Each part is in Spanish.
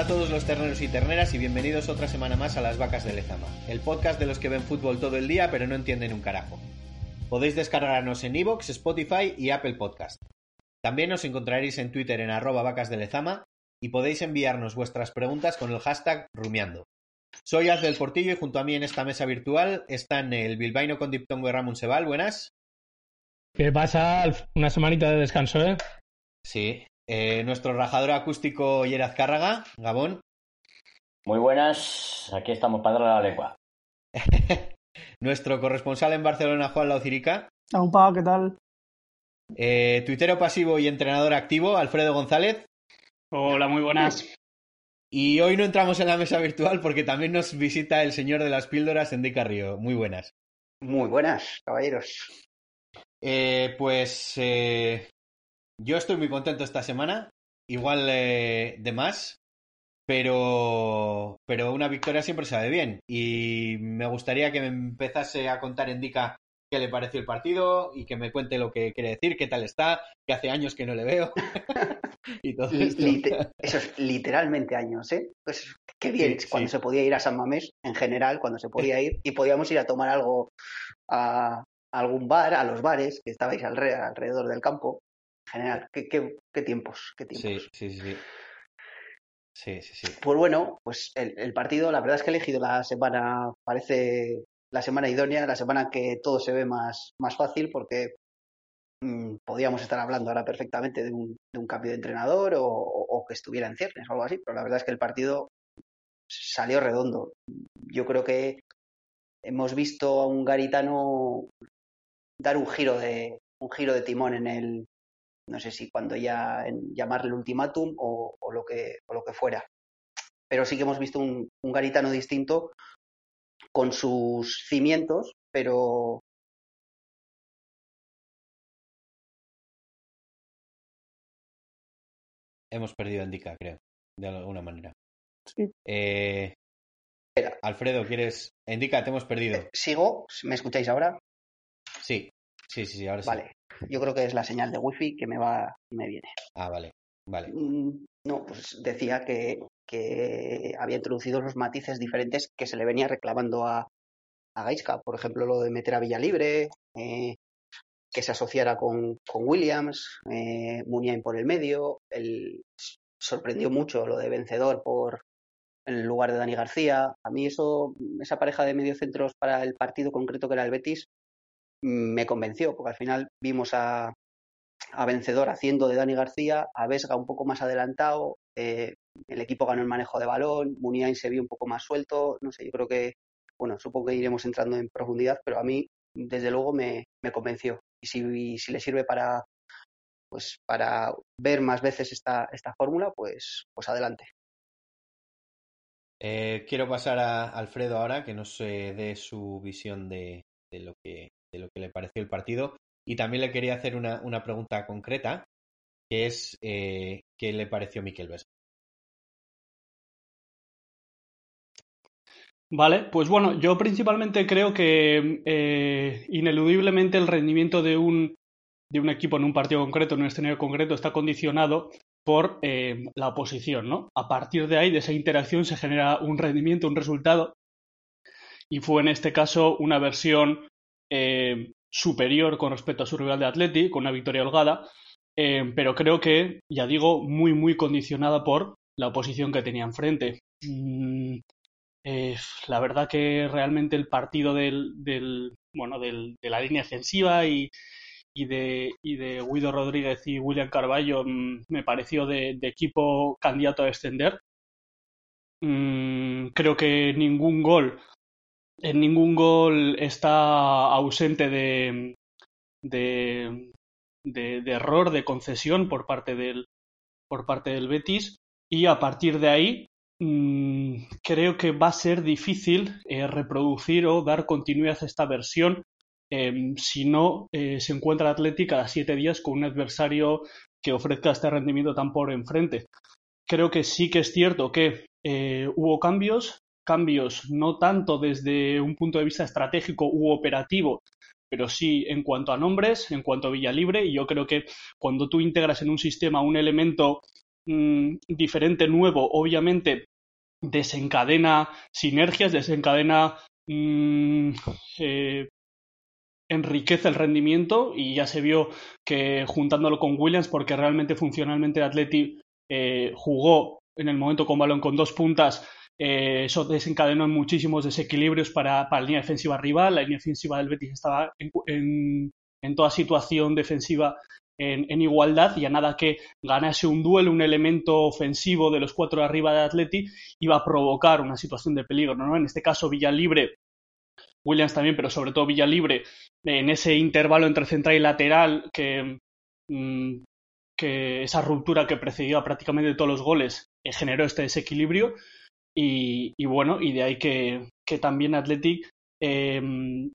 A todos los terneros y terneras y bienvenidos otra semana más a Las Vacas de Lezama, el podcast de los que ven fútbol todo el día pero no entienden un carajo. Podéis descargarnos en iVoox, Spotify y Apple Podcast. También nos encontraréis en Twitter en arroba vacas de Lezama y podéis enviarnos vuestras preguntas con el hashtag rumiando. Soy Az del Portillo y junto a mí en esta mesa virtual están el bilbaíno con diptongo y Ramón Sebal. Buenas. ¿Qué pasa? Alf? Una semanita de descanso, ¿eh? Sí. Eh, nuestro rajador acústico Yeraz Cárraga, Gabón. Muy buenas, aquí estamos para darle la lengua. nuestro corresponsal en Barcelona, Juan Laucirica. Aupa, ¿qué tal? Eh, tuitero pasivo y entrenador activo, Alfredo González. Hola, muy buenas. Y hoy no entramos en la mesa virtual porque también nos visita el señor de las píldoras, Enrique Río. Muy buenas. Muy buenas, caballeros. Eh, pues eh, yo estoy muy contento esta semana, igual eh, de más, pero, pero una victoria siempre sabe bien. Y me gustaría que me empezase a contar Endica qué le pareció el partido y que me cuente lo que quiere decir, qué tal está, que hace años que no le veo. y todo esto. Literalmente años, ¿eh? Pues qué bien, Sí, cuando sí. se podía ir a San Mamés, en general, cuando se podía ir, y podíamos ir a tomar algo a, a algún bar, a los bares que estabais alre- alrededor del campo. En general, qué, qué- qué tiempos, qué Sí, tiempos. sí, sí. Sí, sí, sí. Pues bueno, pues el, el partido, la verdad es que he elegido la semana, parece la semana idónea, la semana que todo se ve más, más fácil, porque mm, podíamos estar hablando ahora perfectamente de un, de un cambio de entrenador o, o- o que estuviera en ciernes o algo así, pero la verdad es que el partido salió redondo. Yo creo que hemos visto a un garitano dar un giro de, un giro de timón en el, no sé si cuando ya en llamarle ultimátum o, o lo que, o lo que fuera pero sí que hemos visto un, un garitano distinto con sus cimientos, pero Hemos perdido a Endica, creo, de alguna manera. Sí. Eh, Espera. Alfredo, ¿quieres? Endica, te hemos perdido. eh, sigo. ¿Me escucháis ahora? Sí, sí, sí, sí, ahora sí. Vale. Yo creo que es la señal de wifi que me va y me viene. Ah, vale, vale. Mm, No, pues decía que, que había introducido los matices diferentes que se le venía reclamando a, a Gaisca. Por ejemplo, lo de meter a Villalibre, eh, que se asociara con, con Williams, eh, Muniain por el medio. El, sorprendió mucho lo de vencedor por en lugar de Dani García. A mí eso, esa pareja de mediocentros para el partido concreto que era el Betis, me convenció, porque al final vimos a, a vencedor haciendo de Dani García, a Vesga un poco más adelantado, eh, el equipo ganó el manejo de balón, Muniain se vio un poco más suelto, no sé, yo creo que, bueno, supongo que iremos entrando en profundidad, pero a mí, desde luego, me, convenció. Y si, si le sirve para pues para ver más veces esta, esta fórmula, pues, pues adelante. Eh, quiero pasar a Alfredo ahora que nos eh, dé su visión de, de lo que, de lo que le pareció el partido. Y también le quería hacer una, una pregunta concreta, que es eh, ¿qué le pareció Miquel Vesga? Vale, pues bueno, yo principalmente creo que eh, ineludiblemente el rendimiento de un, de un equipo en un partido concreto, en un escenario concreto, está condicionado por eh, la oposición, ¿no? A partir de ahí, de esa interacción, se genera un rendimiento, un resultado, y fue en este caso una versión eh, superior con respecto a su rival de Atleti, con una victoria holgada, eh, pero creo que, ya digo, muy, muy condicionada por la oposición que tenía enfrente. Mm, eh, la verdad que realmente el partido del, bueno, de la línea defensiva y, de, y de Guido Rodríguez y William Carballo mm, me pareció de, de, equipo candidato a descender. Mm, creo que ningún gol en ningún gol está ausente de, de, error, de concesión por parte del, por parte del Betis y a partir de ahí mmm, creo que va a ser difícil eh, reproducir o dar continuidad a esta versión eh, si no eh, se encuentra Atlético cada siete días con un adversario que ofrezca este rendimiento tan por enfrente. Creo que sí que es cierto que eh, hubo cambios, cambios no tanto desde un punto de vista estratégico u operativo, pero sí en cuanto a nombres, en cuanto a Villa Libre, y yo creo que cuando tú integras en un sistema un elemento mmm, diferente, nuevo, obviamente desencadena sinergias, desencadena mmm, eh, enriquece el rendimiento. Y ya se vio que juntándolo con Williams, porque realmente funcionalmente el Atleti eh, jugó en el momento con balón con dos puntas, eh, eso desencadenó en muchísimos desequilibrios para, para, la línea defensiva rival. La línea defensiva del Betis estaba en, en, toda situación defensiva en, igualdad y a nada que ganase un duelo, un elemento ofensivo de los cuatro de arriba de Atleti, iba a provocar una situación de peligro. ¿no? En este caso, Villalibre, Williams también, pero sobre todo Villalibre, en ese intervalo entre central y lateral que, mmm, que esa ruptura que precedió a prácticamente todos los goles eh, generó este desequilibrio y, y, bueno, y de ahí que, que también Athletic eh,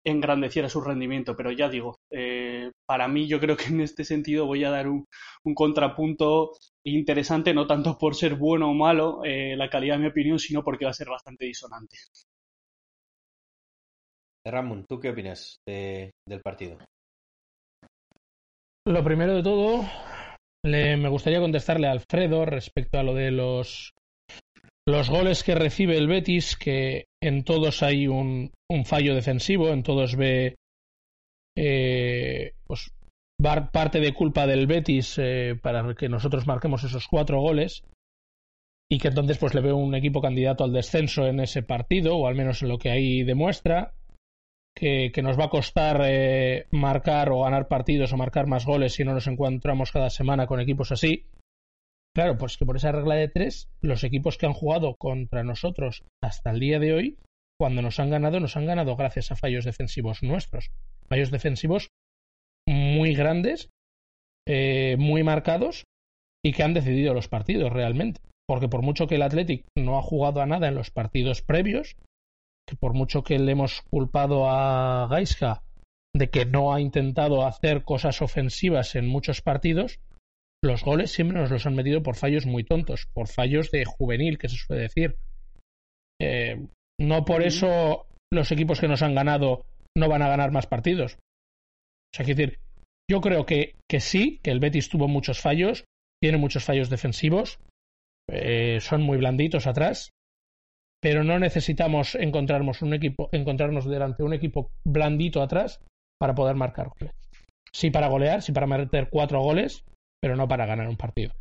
engrandeciera su rendimiento. Pero ya digo, eh, para mí yo creo que en este sentido voy a dar un, un contrapunto interesante, no tanto por ser bueno o malo eh, la calidad de mi opinión, sino porque va a ser bastante disonante. Ramón, ¿tú qué opinas de, del partido? Lo primero de todo, le, me gustaría contestarle a Alfredo respecto a lo de los, los goles que recibe el Betis, que en todos hay un, fallo defensivo, en todos ve eh, pues, parte de culpa del Betis eh, para que nosotros marquemos esos cuatro goles y que entonces pues le veo un equipo candidato al descenso en ese partido, o al menos en lo que ahí demuestra que, que nos va a costar eh, marcar o ganar partidos o marcar más goles si no nos encontramos cada semana con equipos así. Claro, pues que por esa regla de tres, los equipos que han jugado contra nosotros hasta el día de hoy, cuando nos han ganado, nos han ganado gracias a fallos defensivos nuestros. Fallos defensivos muy grandes, eh, muy marcados y que han decidido los partidos realmente. Porque por mucho que el Athletic no ha jugado a nada en los partidos previos, que por mucho que le hemos culpado a Gaiska de que no ha intentado hacer cosas ofensivas en muchos partidos, los goles siempre nos los han metido por fallos muy tontos, por fallos de juvenil, que se suele decir. Eh, no por eso los equipos que nos han ganado no van a ganar más partidos. O sea, quiero decir, yo creo que, que sí, que el Betis tuvo muchos fallos, tiene muchos fallos defensivos, eh, son muy blanditos atrás, pero no necesitamos encontrarnos un equipo, encontrarnos delante de un equipo blandito atrás para poder marcar goles. Sí para golear, sí para meter cuatro goles, pero no para ganar un partido.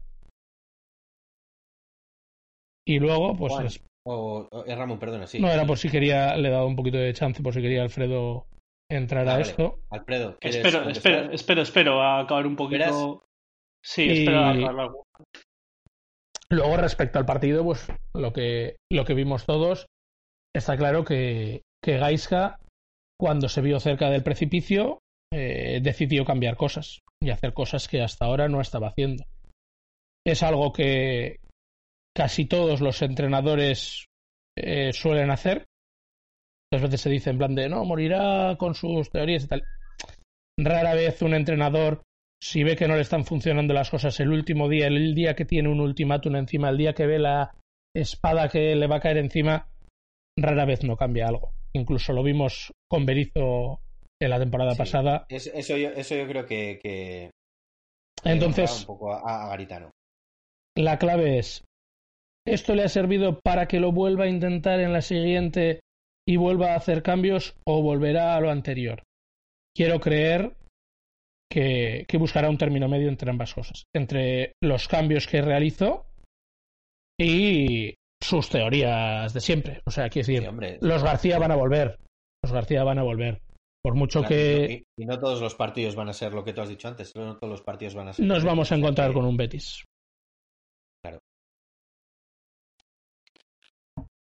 Y luego, pues. Juan, es... o, o, eh, Ramón, perdona, sí. No, era por si quería, le he dado un poquito de chance, por si quería Alfredo entrar Ah, a vale. esto. Alfredo, ¿quieres Espero, contestar? espero, espero, espero a acabar un poquito. ¿Esperas? Sí, Y- espero a acabar algo. Luego, respecto al partido, pues lo que, lo que vimos todos, está claro que, que Gaiska, cuando se vio cerca del precipicio, eh, decidió cambiar cosas y hacer cosas que hasta ahora no estaba haciendo. Es algo que casi todos los entrenadores eh, suelen hacer. Muchas veces se dice en plan de no, morirá con sus teorías y tal. Rara vez un entrenador si ve que no le están funcionando las cosas el último día, el día que tiene un ultimátum encima, el día que ve la espada que le va a caer encima, rara vez no cambia algo. Incluso lo vimos con Berizzo en la temporada Sí. pasada. Es- eso, yo, eso yo creo que, que que Entonces, un poco a, a Garitano. la clave es, ¿esto le ha servido para que lo vuelva a intentar en la siguiente y vuelva a hacer cambios o volverá a lo anterior? quiero creer que, que, buscará un término medio entre ambas cosas, entre los cambios que realizó y sus teorías de siempre. O sea, quiero decir, hombre. los García van a volver, los García van a volver. Por mucho Claro, que Y, y no todos los partidos van a ser lo que tú has dicho antes, no todos los partidos van a ser. nos vamos a encontrar que- con un Betis.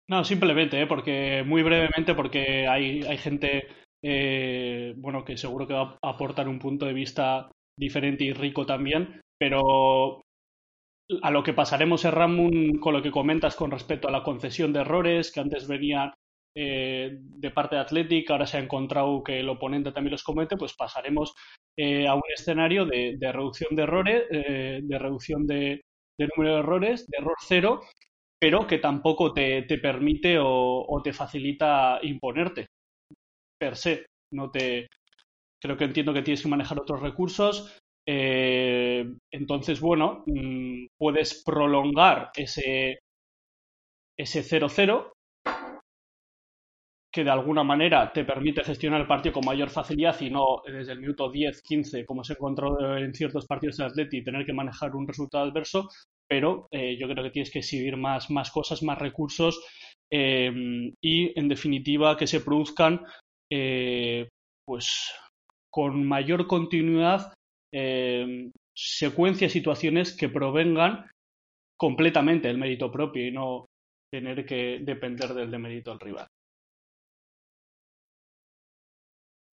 No, simplemente, ¿eh? porque muy brevemente, porque hay, hay gente, eh, bueno, que seguro que va a aportar un punto de vista diferente y rico también, pero a lo que pasaremos es Ramón con lo que comentas con respecto a la concesión de errores que antes venía eh, de parte de Athletic, ahora se ha encontrado que el oponente también los comete, pues pasaremos eh, a un escenario de, reducción de errores, eh, de reducción de, número de errores, de error cero, pero que tampoco te, te permite o, o te facilita imponerte per se. No te, creo que entiendo que tienes que manejar otros recursos. entonces, bueno, mm, puedes prolongar ese ese 0-0 que de alguna manera te permite gestionar el partido con mayor facilidad y no desde el minuto 10, 15, como se encontró en ciertos partidos de Atleti, tener que manejar un resultado adverso, pero eh, yo creo que tienes que exhibir más, más cosas, más recursos eh, y, en definitiva, que se produzcan eh, pues con mayor continuidad eh, secuencias, situaciones que provengan completamente del mérito propio y no tener que depender del demérito del rival.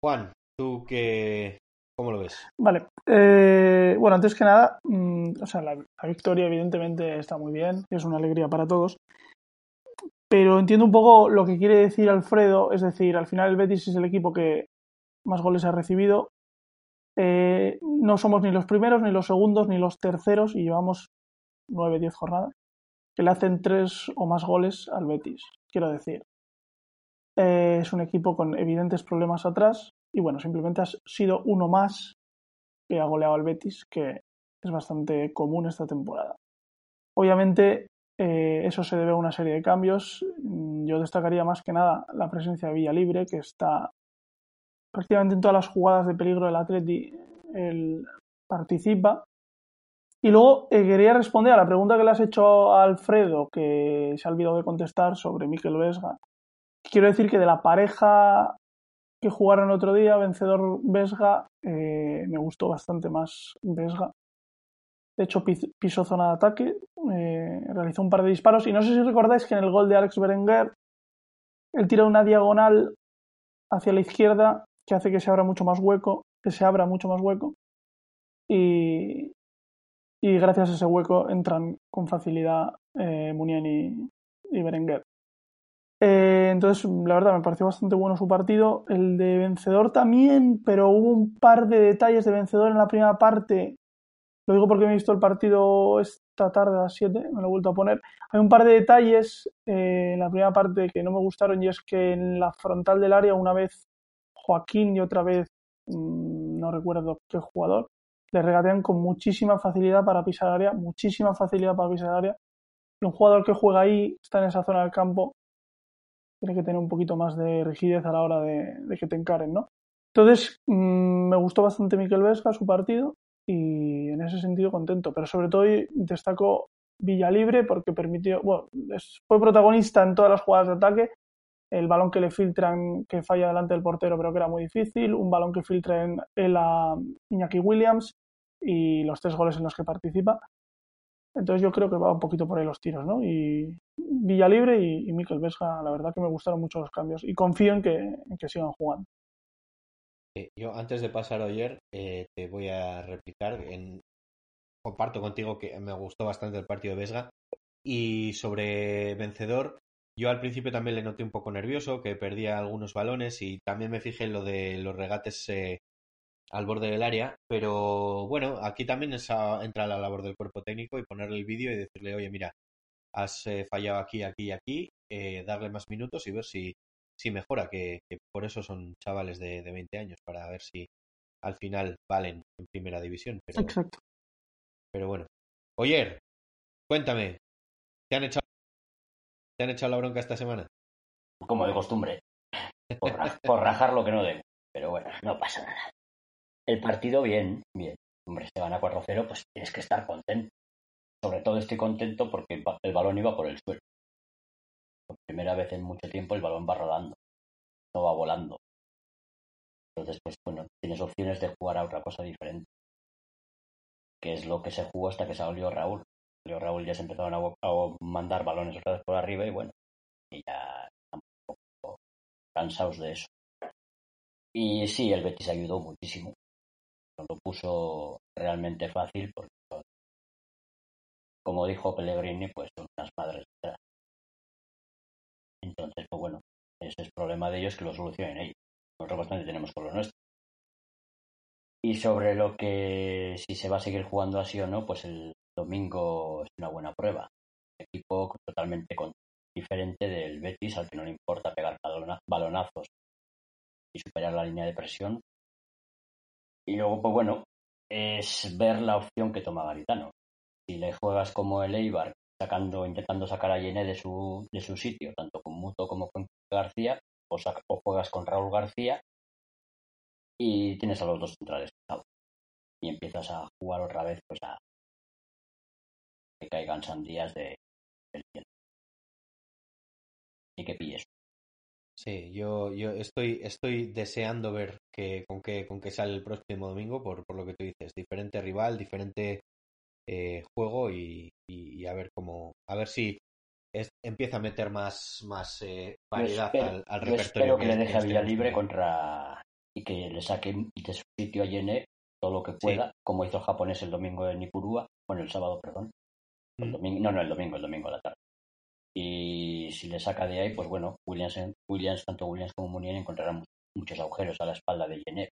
Juan, tú qué. ¿Cómo lo ves? Vale. eh, bueno, antes que nada, mm, o sea, la, la victoria evidentemente está muy bien, es una alegría para todos. Pero entiendo un poco lo que quiere decir Alfredo, es decir, al final el Betis es el equipo que más goles ha recibido. Eh, no somos ni los primeros, ni los segundos, ni los terceros, y llevamos 9, 10 jornadas, que le hacen tres o más goles al Betis, quiero decir. Eh, es un equipo con evidentes problemas atrás, y bueno, simplemente ha sido uno más que ha goleado al Betis, que es bastante común esta temporada. Obviamente, eh, eso se debe a una serie de cambios. Mm, Yo destacaría más que nada la presencia de Villalibre, que está prácticamente en todas las jugadas de peligro del Atleti, él participa. Y luego eh, quería responder a la pregunta que le has hecho a Alfredo, que se ha olvidado de contestar sobre Mikel Vesga. Quiero decir que de la pareja que jugaron otro día, vencedor Vesga, eh, me gustó bastante más Vesga. De hecho, pis- pisó zona de ataque, eh, realizó un par de disparos. Y no sé si recordáis que en el gol de Alex Berenguer, él tira una diagonal hacia la izquierda que hace que se abra mucho más hueco, que se abra mucho más hueco. Y, gracias a ese hueco entran con facilidad eh, y, y Berenguer. Eh, entonces, la verdad, me pareció bastante bueno su partido. El de vencedor también, pero hubo un par de detalles de vencedor en la primera parte. Lo digo porque me he visto el partido esta tarde a las 7, me lo he vuelto a poner. Hay un par de detalles eh, en la primera parte que no me gustaron y es que en la frontal del área una vez Joaquín y otra vez mmm, no recuerdo qué jugador le regatean con muchísima facilidad para pisar área, muchísima facilidad para pisar área. Y un jugador que juega ahí, está en esa zona del campo, tiene que tener un poquito más de rigidez a la hora de, que te encaren, ¿no? Entonces, mmm, me gustó bastante Miquel Vesga, su partido, y en ese sentido contento. Pero sobre todo destaco Villalibre porque permitió, bueno, fue protagonista en todas las jugadas de ataque. El balón que le filtran, que falla delante del portero, pero que era muy difícil. Un balón que filtra en él a Iñaki Williams y los tres goles en los que participa. Entonces yo creo que va un poquito por ahí los tiros, ¿no? Y Villalibre y, y Miquel Vesga, la verdad que me gustaron mucho los cambios y confío en que, que sigan jugando. Eh, yo antes de pasar a ayer eh, te voy a replicar. En... Comparto contigo que me gustó bastante el partido de Vesga. Y sobre vencedor, yo al principio también le noté un poco nervioso, que perdía algunos balones y también me fijé en lo de los regates eh, al borde del área. Pero bueno, aquí también entra la labor del cuerpo técnico y ponerle el vídeo y decirle, oye, mira, has eh, fallado aquí, aquí y aquí, eh, darle más minutos y ver si, si mejora, que, que, por eso son chavales de, de, 20 años, para ver si al final valen en primera división. Pero, Exacto. Pero bueno. Oyer, cuéntame, ¿te han, echado, ¿te han echado la bronca esta semana? Como de costumbre. Por, por rajar lo que no deben. Pero bueno, no pasa nada. El partido bien, bien. Hombre, se gana 4-0, pues tienes que estar contento. Sobre todo estoy contento porque el balón iba por el suelo. Por primera vez en mucho tiempo el balón va rodando, no va volando. Entonces, pues bueno, tienes opciones de jugar a otra cosa diferente. Que es lo que se jugó hasta que salió Raúl. Salió Raúl ya se empezaron a, mandar balones otra vez por arriba y bueno, y ya estamos un poco cansados de eso. Y sí, el Betis ayudó muchísimo. Lo puso realmente fácil porque, como dijo Pellegrini, pues son unas madres detrás. Entonces, pues bueno, ese es problema de ellos que lo solucionen ellos. Nosotros bastante tenemos con lo nuestro. Y sobre lo que si se va a seguir jugando así o no, pues el domingo es una buena prueba. equipo totalmente diferente del Betis, al que no le importa pegar balonazos y superar la línea de presión. Y luego, pues bueno, es ver la opción que toma Garitano. Si le juegas como el Eibar, sacando, intentando sacar a Yené de su, de su sitio, tanto con Muto como con García, o, o juegas con Raúl García y tienes a los dos centrales y empiezas a jugar otra vez pues a que caigan sandías de del cielo y que pilles Sí, yo, yo estoy, estoy deseando ver que, con qué con qué sale el próximo domingo, por, por lo que tú dices. Diferente rival, diferente eh, juego y, y, a ver cómo. A ver si empieza a meter más, más eh, variedad al, al repertorio. espero que, le deje a Villa libre contra. y que le saque de su sitio a Yene todo lo que pueda, como hizo el japonés el domingo en Nipurúa, bueno, el sábado, perdón. El mm. domingo, no, no, el domingo, el domingo a la tarde. Y si le saca de ahí, pues bueno, Williams, Williams tanto Williams como Munier encontrarán muchos agujeros a la espalda de Jenner.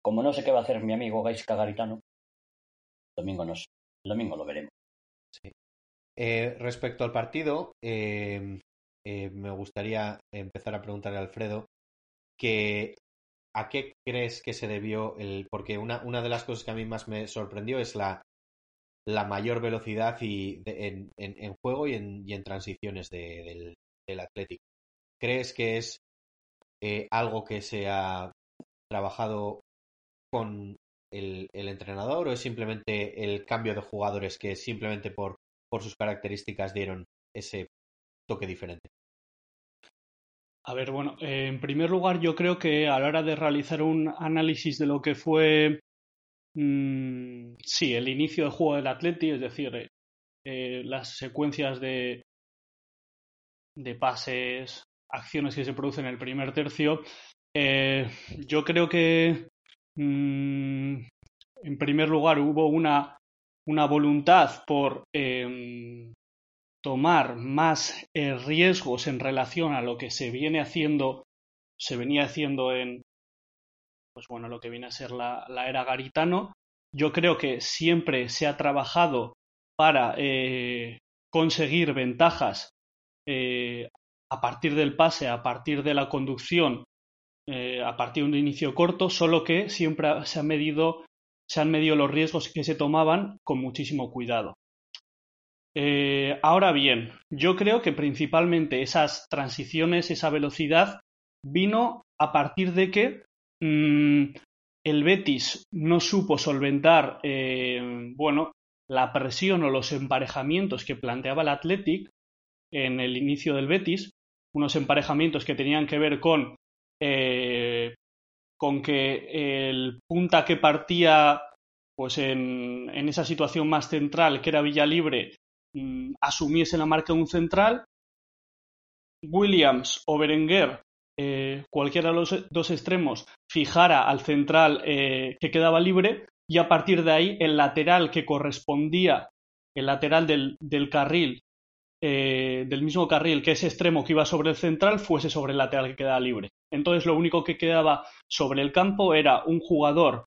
Como no sé qué va a hacer mi amigo Gaisca Garitano, el domingo, nos, el domingo lo veremos. Eh, respecto al partido, eh, eh, me gustaría empezar a preguntarle a Alfredo que a qué crees que se debió el. Porque una, una de las cosas que a mí más me sorprendió es la la mayor velocidad y en, en, juego y en, transiciones del, del, Atlético. ¿Crees que es eh, algo que se ha trabajado con el, entrenador o es simplemente el cambio de jugadores que simplemente por, sus características dieron ese toque diferente? A ver, bueno, en primer lugar yo creo que a la hora de realizar un análisis de lo que fue Mm, sí, el inicio del juego del Atleti, es decir, eh, eh, las secuencias de, de pases, acciones que se producen en el primer tercio, eh, yo creo que mm, en primer lugar hubo una, una voluntad por em, tomar más riesgos en relación a lo que se viene haciendo, se venía haciendo en, pues bueno, lo que viene a ser la, era garitano. Yo creo que siempre se ha trabajado para eh, conseguir ventajas eh, a partir del pase, a partir de la conducción, eh, a partir de un inicio corto, solo que siempre se han medido, se han medido los riesgos que se tomaban con muchísimo cuidado. ahora bien, yo creo que principalmente esas transiciones, esa velocidad, vino a partir de que Mm, el Betis no supo solventar eh, bueno, la presión o los emparejamientos que planteaba el Athletic en el inicio del Betis, unos emparejamientos que tenían que ver con, eh, con que el punta que partía pues en, esa situación más central, que era Villalibre, mm, asumiese la marca de un central. Williams o Berenguer eh, cualquiera de los dos extremos fijara al central eh, que quedaba libre y a partir de ahí el lateral que correspondía, el lateral del, carril, eh, del mismo carril que ese extremo que iba sobre el central, fuese sobre el lateral que quedaba libre. Entonces lo único que quedaba sobre el campo era un jugador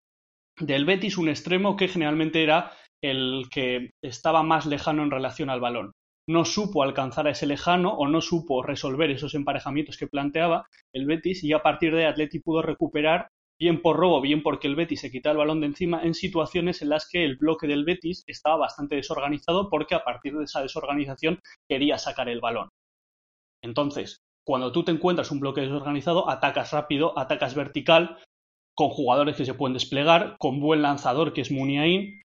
del Betis, un extremo que generalmente era el que estaba más lejano en relación al balón no supo alcanzar a ese lejano o no supo resolver esos emparejamientos que planteaba el Betis y a partir de Atleti pudo recuperar bien por robo, bien porque el Betis se quitaba el balón de encima en situaciones en las que el bloque del Betis estaba bastante desorganizado porque a partir de esa desorganización quería sacar el balón. Entonces, cuando tú te encuentras un bloque desorganizado, atacas rápido, atacas vertical, con jugadores que se pueden desplegar, con buen lanzador que es Muniain,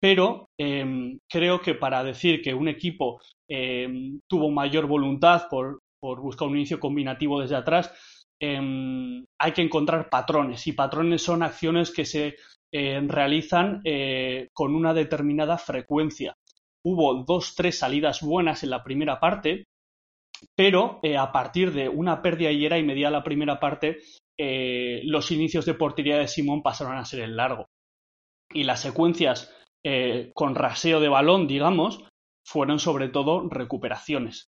pero em, creo que para decir que un equipo em, tuvo mayor voluntad por, buscar un inicio combinativo desde atrás, em, hay que encontrar patrones y patrones son acciones que se realizan eh, con una determinada frecuencia. Hubo dos, tres salidas buenas en la primera parte, pero eh, a partir de una pérdida y media la primera parte, eh, los inicios de portería de Simón pasaron a ser el largo. Y las secuencias eh, con raseo de balón, digamos, fueron sobre todo recuperaciones.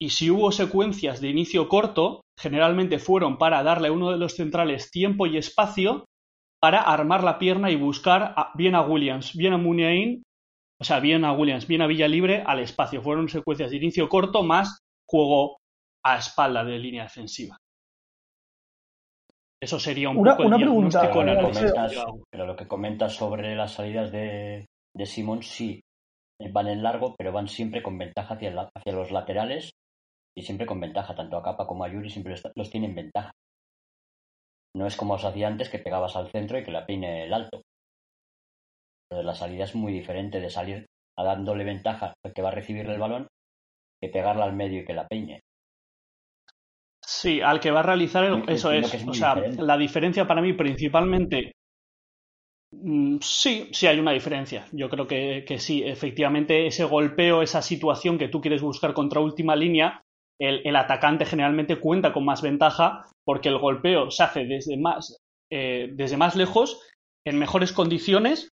Y si hubo secuencias de inicio corto, generalmente fueron para darle a uno de los centrales tiempo y espacio para armar la pierna y buscar bien a Williams, bien a Muniain, o sea, bien a Williams, bien a Villa Libre al espacio. Fueron secuencias de inicio corto más juego a espalda de línea defensiva. Eso sería un poco una pregunta, pero lo que comentas sobre las salidas de, de Simón sí van en largo, pero van siempre con ventaja hacia, hacia los laterales y siempre con ventaja, tanto a Capa como a Yuri siempre los tienen ventaja. No es como os hacía antes que pegabas al centro y que la peine el alto. Pero la salida es muy diferente de salir a dándole ventaja al que va a recibir el balón que pegarla al medio y que la peine. Sí, al que va a realizar eso es. o sea, la diferencia para mí principalmente. Mm, sí, sí hay una diferencia. Yo creo que, sí, efectivamente, ese golpeo, esa situación que tú quieres buscar contra última línea, el, atacante generalmente cuenta con más ventaja porque el golpeo se hace desde más, eh, desde más lejos, en mejores condiciones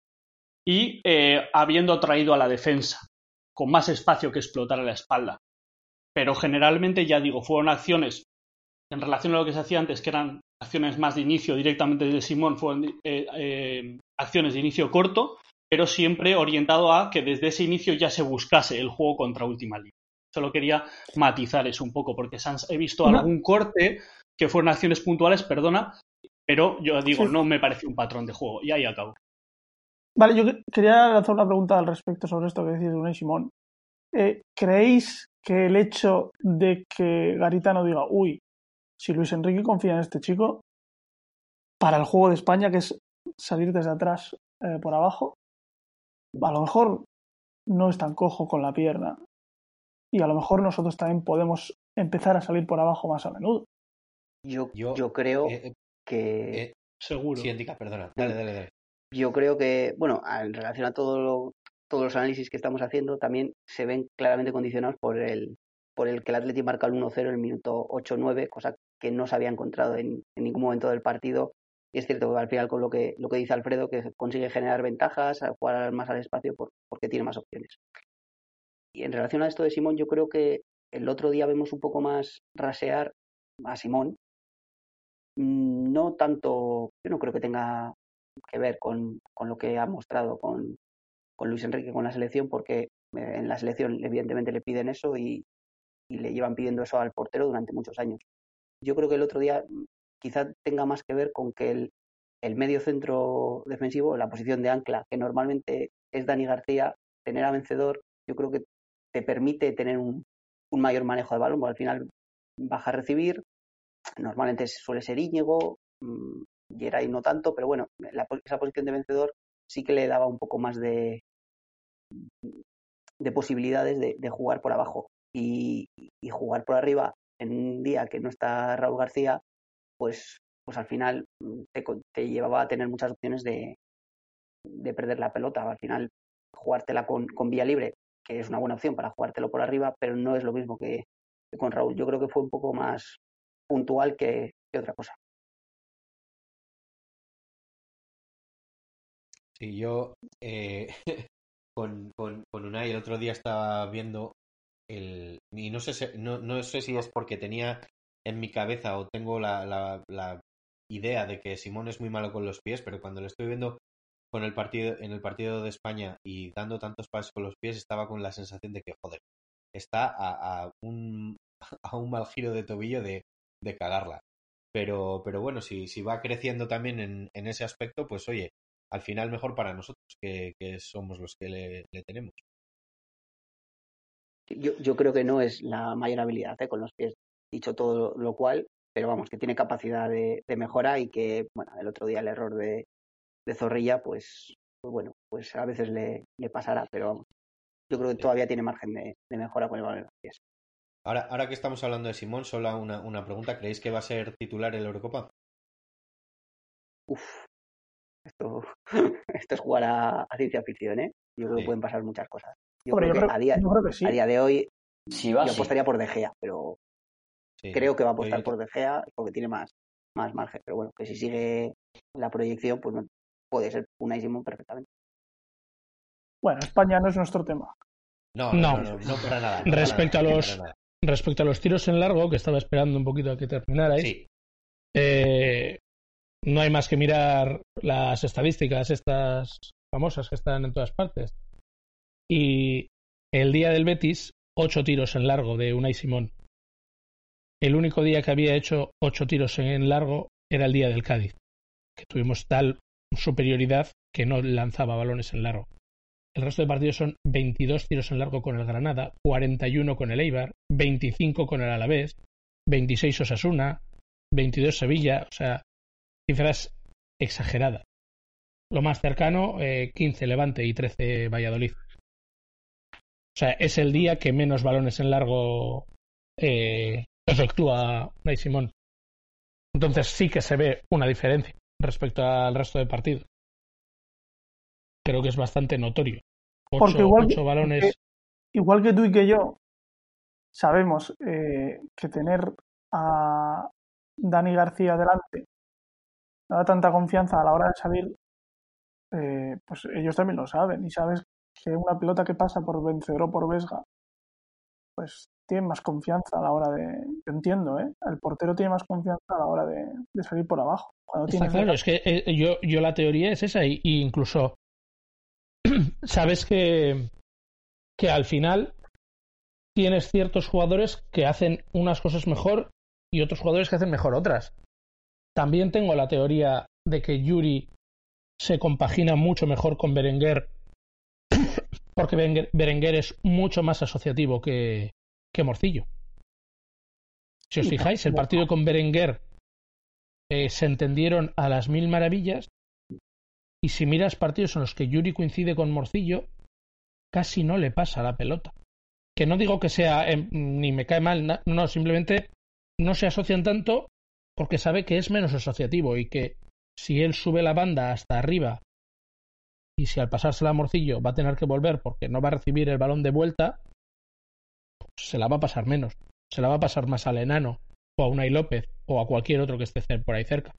y eh, habiendo traído a la defensa con más espacio que explotar a la espalda. Pero generalmente, ya digo, fueron acciones en relación a lo que se hacía antes, que eran acciones más de inicio directamente de Simón, fueron eh, eh, acciones de inicio corto, pero siempre orientado a que desde ese inicio ya se buscase el juego contra última línea. Solo quería matizar eso un poco, porque he visto algún corte que fueron acciones puntuales, perdona, pero yo digo, no me parece un patrón de juego. Y ahí acabo. Vale, yo quería lanzar una pregunta al respecto sobre esto que decís de Unai Simón. Eh, ¿Creéis que el hecho de que Garitano diga, uy, si Luis Enrique confía en este chico, para el juego de España, que es salir desde atrás eh, por abajo, a lo mejor no es tan cojo con la pierna. Y a lo mejor nosotros también podemos empezar a salir por abajo más a menudo. Yo, yo, creo eh, que. Seguro. Sí, indica, perdona. Dale, dale, dale yo creo que, bueno, en relación a todo todos los análisis que estamos haciendo, también se ven claramente condicionados por el, por el que el Atleti marca el 1-0 en el minuto 8-9, cosa que no se había encontrado en, ningún momento del partido. Y es cierto que al final con lo que, lo que dice Alfredo, que consigue generar ventajas, jugar más al espacio porque tiene más opciones. Y en relación a esto de Simón, yo creo que el otro día vemos un poco más rasear a Simón. Mm, no tanto, yo no creo que tenga que ver con, lo que ha mostrado con, Luis Enrique con la selección, porque eh, en la selección evidentemente le piden eso y, le llevan pidiendo eso al portero durante muchos años. Yo creo que el otro día mm, quizá tenga más que ver con que el, el medio centro defensivo, la posición de ancla, que normalmente es Dani García, tener a vencedor, yo creo que te permite tener un, mayor manejo de balón, porque al final baja a recibir, normalmente suele ser Íñigo, mm, y no tanto, pero bueno, esa posición de vencedor sí que le daba un poco más de, de posibilidades de, jugar por abajo. Y, jugar por arriba en un día que no está Raúl García, pues, pues al final te, llevaba a tener muchas opciones de, de perder la pelota. Al final, jugártela con, con vía libre, que es una buena opción para jugártelo por arriba, pero no es lo mismo que, con Raúl. Yo creo que fue un poco más puntual que otra cosa. Sí, yo eh, con, con, con, Unai el otro día estaba viendo el... Y no sé, no, no sé si es porque tenía en mi cabeza o tengo la, la, la, idea de que Simón es muy malo con los pies, pero cuando lo estoy viendo con el partido, en el partido de España y dando tantos pasos con los pies, estaba con la sensación de que, joder, está a, a un, a un mal giro de tobillo de, de cagarla. Pero, pero bueno, si, si va creciendo también en, en ese aspecto, pues oye, al final mejor para nosotros, que, somos los que le, tenemos. Yo, yo, creo que no es la mayor habilidad ¿eh? con los pies. dicho todo lo cual, pero vamos, que tiene capacidad de, mejora y que, bueno, el otro día el error de, Zorrilla, pues, pues, bueno, pues a veces le, pasará, pero vamos, yo creo que todavía tiene margen de, mejora con el balón de Ahora, ahora que estamos hablando de Simón, solo una, una pregunta. ¿Creéis que va a ser titular en la Eurocopa? Uf, esto, esto es jugar a, ciencia ficción, ¿eh? Yo creo que pueden pasar muchas cosas. Yo, creo, que a, día, a día de hoy si yo apostaría por De Gea, pero creo que va a apostar por De Gea porque tiene más, más margen. Pero bueno, que si sigue la proyección, pues puede ser una Simón perfectamente. Bueno, España no es nuestro tema. No, no, no, para nada. respecto, a los, respecto a los tiros en largo, que estaba esperando un poquito a que terminarais, sí. eh, no hay más que mirar las estadísticas, estas famosas que están en todas partes. Y el día del Betis, ocho tiros en largo de Unai Simón. El único día que había hecho ocho tiros en largo era el día del Cádiz, que tuvimos tal superioridad que no lanzaba balones en largo. El resto de partidos son 22 tiros en largo con el Granada, 41 con el Eibar, 25 con el Alavés, 26 Osasuna, 22 Sevilla, o sea, cifras exageradas. Lo más cercano, 15 eh, Levante y 13 Valladolid. O sea, es el día que menos balones en largo eh, efectúa Nay Simón. Entonces sí que se ve una diferencia respecto al resto de partidos. Creo que es bastante notorio. Porque igual, balones... igual que tú y que yo sabemos eh, que tener a Dani García delante no da tanta confianza a la hora de salir, eh, pues ellos también lo saben. Y sabes que una pelota que pasa por vencedor o por Vesga, pues tiene más confianza a la hora de. Yo entiendo, ¿eh? El portero tiene más confianza a la hora de, salir por abajo. Cuando Está claro, es que eh, yo, yo la teoría es esa, y, incluso sabes que, que al final tienes ciertos jugadores que hacen unas cosas mejor y otros jugadores que hacen mejor otras. También tengo la teoría de que Yuri se compagina mucho mejor con Berenguer porque Berenguer es mucho más asociativo que, que Morcillo. Si os fijáis, el partido con Berenguer eh, se entendieron a las mil maravillas y si miras partidos en los que Yuri coincide con Morcillo, casi no le pasa la pelota. Que no digo que sea em, ni me cae mal, no, simplemente no se asocian tanto porque sabe que es menos asociativo y que si él sube la banda hasta arriba y si al pasársela a Morcillo va a tener que volver porque no va a recibir el balón de vuelta, pues se la va a pasar menos. Se la va a pasar más al enano o a Unai López o a cualquier otro que esté por ahí cerca.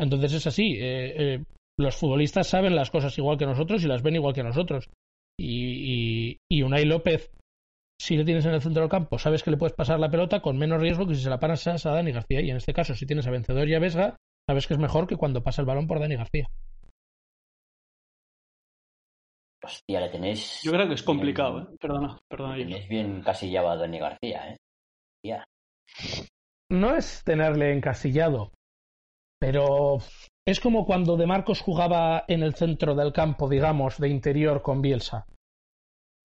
Entonces es así. Eh, eh, los futbolistas saben las cosas igual que nosotros y las ven igual que nosotros. Y, y, y Unai López si le tienes en el centro del campo, sabes que le puedes pasar la pelota con menos riesgo que si se la pasas a Dani García. Y en este caso, si tienes a Vencedor y a Vesga, sabes que es mejor que cuando pasa el balón por Dani García. Hostia, le tenéis. Yo creo que es complicado, ¿eh? Perdona, perdona. Tenéis bien casillado a Dani García, ¿eh? Ya. No es tenerle encasillado, pero es como cuando De Marcos jugaba en el centro del campo, digamos, de interior con Bielsa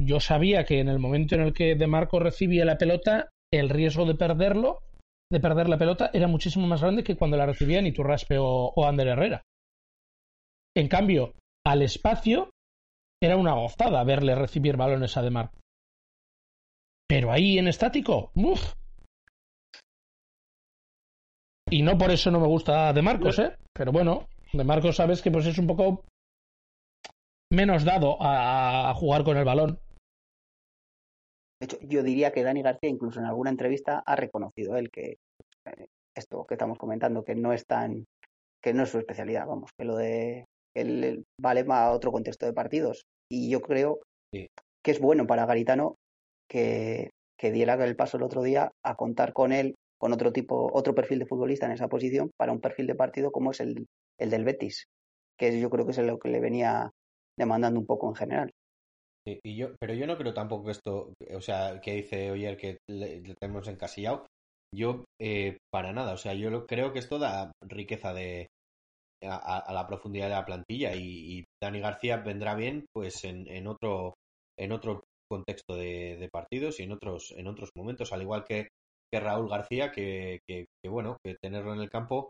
yo sabía que en el momento en el que De Marco recibía la pelota, el riesgo de perderlo, de perder la pelota, era muchísimo más grande que cuando la recibían Iturraspe o, o Ander Herrera. En cambio, al espacio era una gozada verle recibir balones a De Marco. Pero ahí en estático, ¡uf! Y no por eso no me gusta De Marcos, ¿eh? Pero bueno, De Marcos sabes que pues es un poco menos dado a, jugar con el balón. De hecho, yo diría que Dani García, incluso en alguna entrevista, ha reconocido él que eh, esto que estamos comentando, que no es tan, que no es su especialidad, vamos, que lo de él vale a otro contexto de partidos. Y yo creo que es bueno para Garitano que, que diera el paso el otro día a contar con él, con otro tipo, otro perfil de futbolista en esa posición, para un perfil de partido como es el, el del Betis, que yo creo que es lo que le venía demandando un poco en general. y yo, pero yo no creo tampoco que esto, o sea, que dice Oyer que le, tenemos encasillado. Yo, eh, para nada, o sea, yo creo que esto da riqueza de a, la profundidad de la plantilla y, Dani García vendrá bien, pues en, otro en otro contexto de, partidos y en otros en otros momentos, al igual que que Raúl García, que, que, bueno, que tenerlo en el campo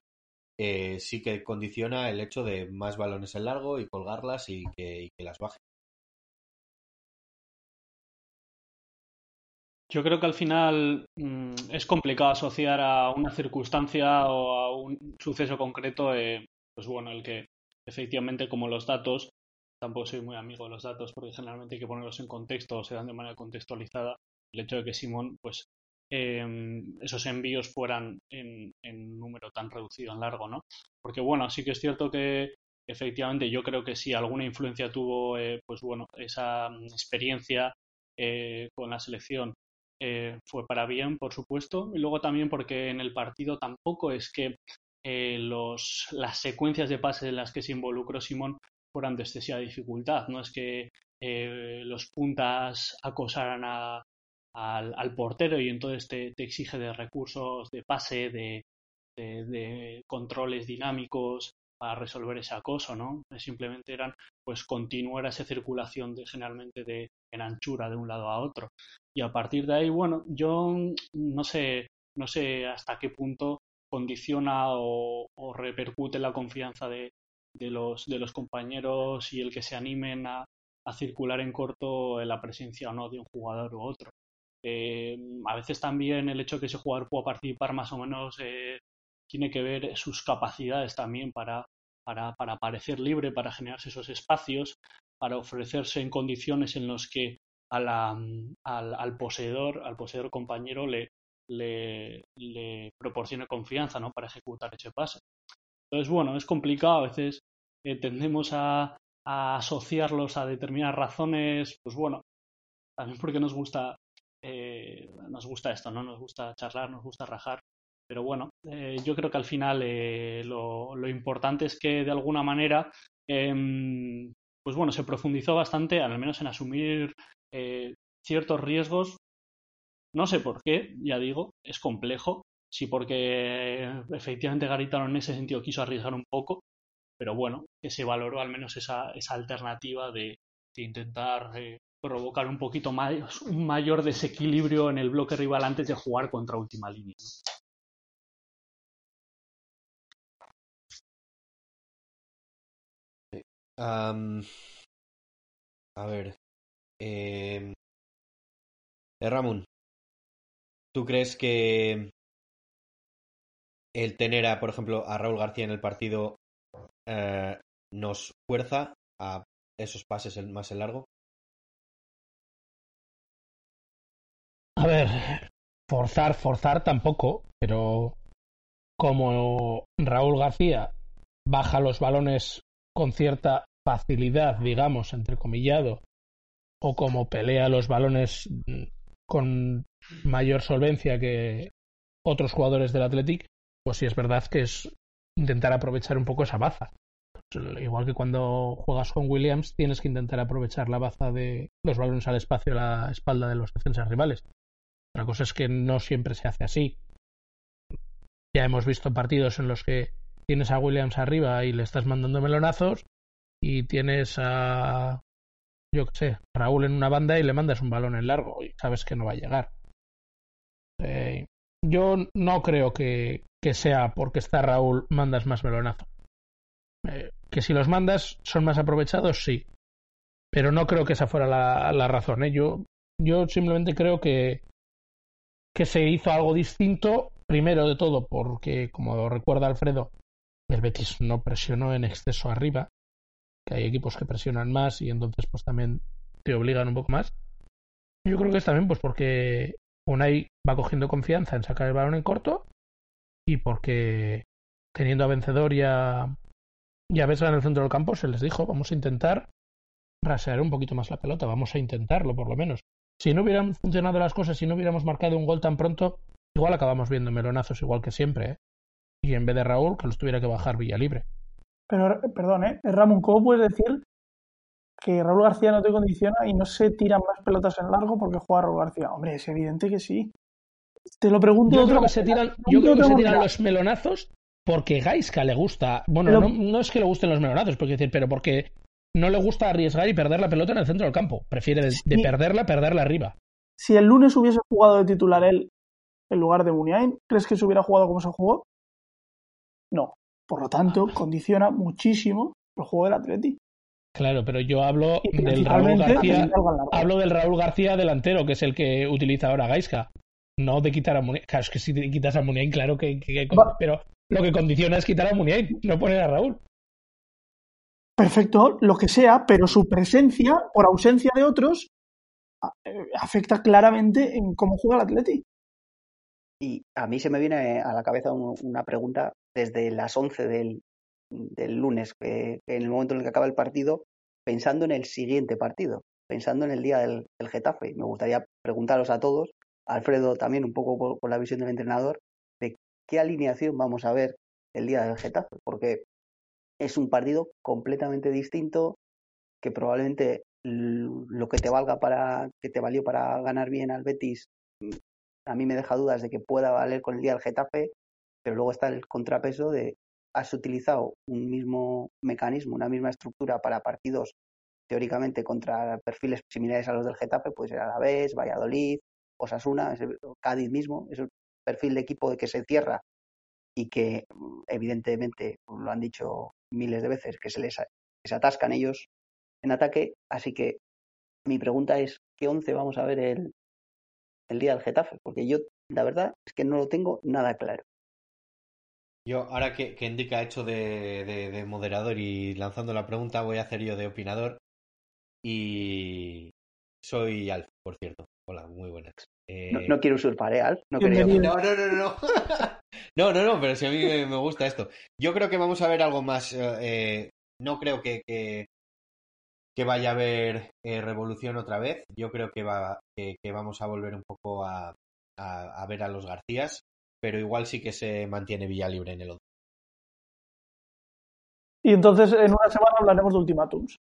eh, sí que condiciona el hecho de más balones en largo y colgarlas y que, y que las baje. Yo creo que al final mm, es complicado asociar a una circunstancia o a un suceso concreto, eh, pues bueno, el que efectivamente como los datos, tampoco soy muy amigo de los datos porque generalmente hay que ponerlos en contexto o se dan de manera contextualizada, el hecho de que Simón, pues em, esos envíos fueran en, en, número tan reducido, en largo, ¿no? Porque bueno, sí que es cierto que efectivamente yo creo que si alguna influencia tuvo, eh, pues bueno, esa mm, experiencia eh, con la selección eh, fue para bien, por supuesto, y luego también porque en el partido tampoco es que eh, los, las secuencias de pases en las que se involucró Simón fueran de excesiva dificultad, no es que eh, los puntas acosaran al, portero y entonces te, exige de recursos de pase, de, de, controles dinámicos para resolver ese acoso, ¿no? Simplemente eran, pues, continuar esa circulación de, generalmente de, en anchura de un lado a otro. Y a partir de ahí, bueno, yo no sé, no sé hasta qué punto condiciona o, repercute la confianza de, los, compañeros y el que se animen a, circular en corto la presencia o no de un jugador u otro. Eh, a veces también el hecho de que ese jugador pueda participar más o menos eh, tiene que ver sus capacidades también para, para, parecer libre, para generarse esos espacios, para ofrecerse en condiciones en las que la, al, al, poseedor, al poseedor compañero le, le, le, proporcione confianza ¿no? para ejecutar ese pase. Entonces, bueno, es complicado, a veces eh, tendemos a, a, asociarlos a determinadas razones, pues bueno, también porque nos gusta, eh, nos gusta esto, ¿no? Nos gusta charlar, nos gusta rajar, pero bueno, eh, yo creo que al final eh, lo, lo, importante es que de alguna manera eh, pues bueno, se profundizó bastante, al menos en asumir eh, ciertos riesgos. No sé por qué, ya digo, es complejo. Sí, porque efectivamente Garitano en ese sentido quiso arriesgar un poco, pero bueno, que se valoró al menos esa, esa alternativa de, de intentar eh, provocar un poquito más, un mayor desequilibrio en el bloque rival antes de jugar contra última línea. a ver. Eh, Ramón, ¿tú crees que el tener, a, por ejemplo, a Raúl García en el partido eh, nos fuerza a esos pases más en largo? A ver, forzar, forzar tampoco, pero como Raúl García baja los balones con cierta facilidad, digamos, entrecomillado, o como pelea los balones con mayor solvencia que otros jugadores del Athletic, pues sí es verdad que es intentar aprovechar un poco esa baza. Igual que cuando juegas con Williams, tienes que intentar aprovechar la baza de los balones al espacio a la espalda de los defensas rivales. La cosa es que no siempre se hace así. Ya hemos visto partidos en los que tienes a Williams arriba y le estás mandando melonazos y tienes a yo qué sé, Raúl en una banda y le mandas un balón en largo y sabes que no va a llegar. Eh, yo no creo que, que, sea porque está Raúl mandas más melonazo. Eh, que si los mandas son más aprovechados, sí. Pero no creo que esa fuera la, la razón. ¿eh? Yo, yo simplemente creo que, que se hizo algo distinto, primero de todo porque, como recuerda Alfredo, el Betis no presionó en exceso arriba, que hay equipos que presionan más y entonces pues también te obligan un poco más. Yo creo que es también pues porque Unai va cogiendo confianza en sacar el balón en corto y porque teniendo a Vencedor y a, y a en el centro del campo se les dijo vamos a intentar rasear un poquito más la pelota, vamos a intentarlo por lo menos. Si no hubieran funcionado las cosas, si no hubiéramos marcado un gol tan pronto, igual acabamos viendo melonazos igual que siempre. ¿eh? y en vez de Raúl que los tuviera que bajar Villa Libre. Pero, perdón, ¿eh? Ramón, ¿cómo puedes decir que Raúl García no te condiciona y no se tiran más pelotas en largo porque juega Raúl García? Hombre, es evidente que sí. Te lo pregunto. Yo creo que se tiran, yo creo que se tiran los melonazos porque Gaiska le gusta. Bueno, lo... no, no, es que le gusten los melonazos, porque decir, pero porque no le gusta arriesgar y perder la pelota en el centro del campo. Prefiere de, de perderla, perderla arriba. Si el lunes hubiese jugado de titular él en lugar de Muniain, ¿crees que se hubiera jugado como se jugó? No. Por lo tanto, condiciona muchísimo el juego del Atleti. Claro, pero yo hablo del Raúl García. Hablo del Raúl García delantero, que es el que utiliza ahora Gaisca. No de quitar a Muniain. Claro, es que si te quitas a Muniain, claro que. que- que- Va. pero lo que condiciona es quitar a Muniain, no poner a Raúl. Perfecto, lo que sea, pero su presencia, por ausencia de otros, eh, afecta claramente en cómo juega el Atleti. Y a mí se me viene a la cabeza un- una pregunta desde las 11 del, del lunes, que en el momento en el que acaba el partido, pensando en el siguiente partido, pensando en el día del, del Getafe. Me gustaría preguntaros a todos, Alfredo también un poco por- con la visión del entrenador, de qué alineación vamos a ver el día del Getafe, porque es un partido completamente distinto que probablemente lo que te valga para que te valió para ganar bien al Betis a mí me deja dudas de que pueda valer con el día del Getafe, pero luego está el contrapeso de has utilizado un mismo mecanismo, una misma estructura para partidos teóricamente contra perfiles similares a los del Getafe, puede ser Alavés, Valladolid, Osasuna, Cádiz mismo, es el perfil de equipo de que se cierra y que mm, evidentemente lo han dicho miles de veces que se les se atascan ellos en ataque, así que mi pregunta es ¿qué once vamos a ver el, el día del Getafe? Porque yo la verdad es que no lo tengo nada claro. Yo, ahora que, que Enrique ha hecho de, de- de moderador y lanzando la pregunta, voy a hacer yo de opinador. Y soy Alf, por cierto. Hola, muy buenas. Eh, No, no quiero usurpar, ¿eh, Alf? No. No, no, no, no. No, no, no, pero si a mí me, gusta esto. Yo creo que vamos a ver algo más. eh, eh, no creo que, que, que vaya a haber eh, revolución otra vez. Yo creo que, va, que, que vamos a volver un poco a, a, a ver a los Garcías, pero igual sí que se mantiene Villalibre en el once. Y entonces en una semana hablaremos de ultimátums.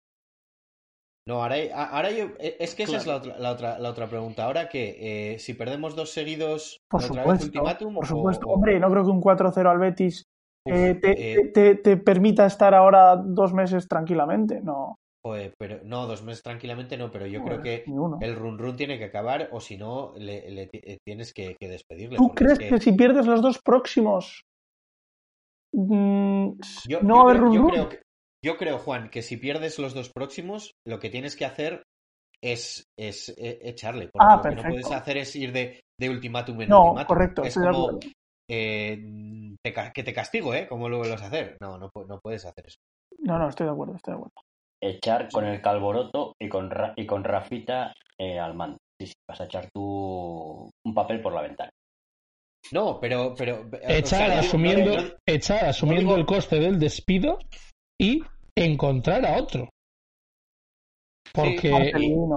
No, ahora, yo, eh, es que esa es la otra, la otra, la otra pregunta. Ahora que eh, si perdemos dos seguidos, Por otra vez supuesto, ultimátum por o- supuesto. o- Hombre, no creo que un 4-0 al Betis Uf, eh, te, eh, te- te permita estar ahora dos meses tranquilamente. No, joder, pero no, dos meses tranquilamente no, pero yo creo Bueno, que el run run tiene que acabar o si no le, eh, tienes que, que despedirle. ¿Tú es crees que... si pierdes los dos próximos mm, yo, no va a haber run yo run? creo que- yo creo, Juan, que si pierdes los dos próximos, lo que tienes que hacer es, es eh, echarle. Porque Ah, lo que no puedes hacer es ir de, de ultimátum en No, ultimátum. correcto, Es como, eh, te que te castigo, ¿eh? Como lo vuelvas a hacer. No, no, no puedes hacer eso. No, no, estoy de acuerdo, estoy de acuerdo. Echar con el Calboroto y con, y con Rafita eh, al mando. Sí, sí, vas a echar tú un papel por la ventana. No, pero... pero o Echar sea, asumiendo, no- no- echar asumiendo digo- el coste del despido y encontrar a otro. Porque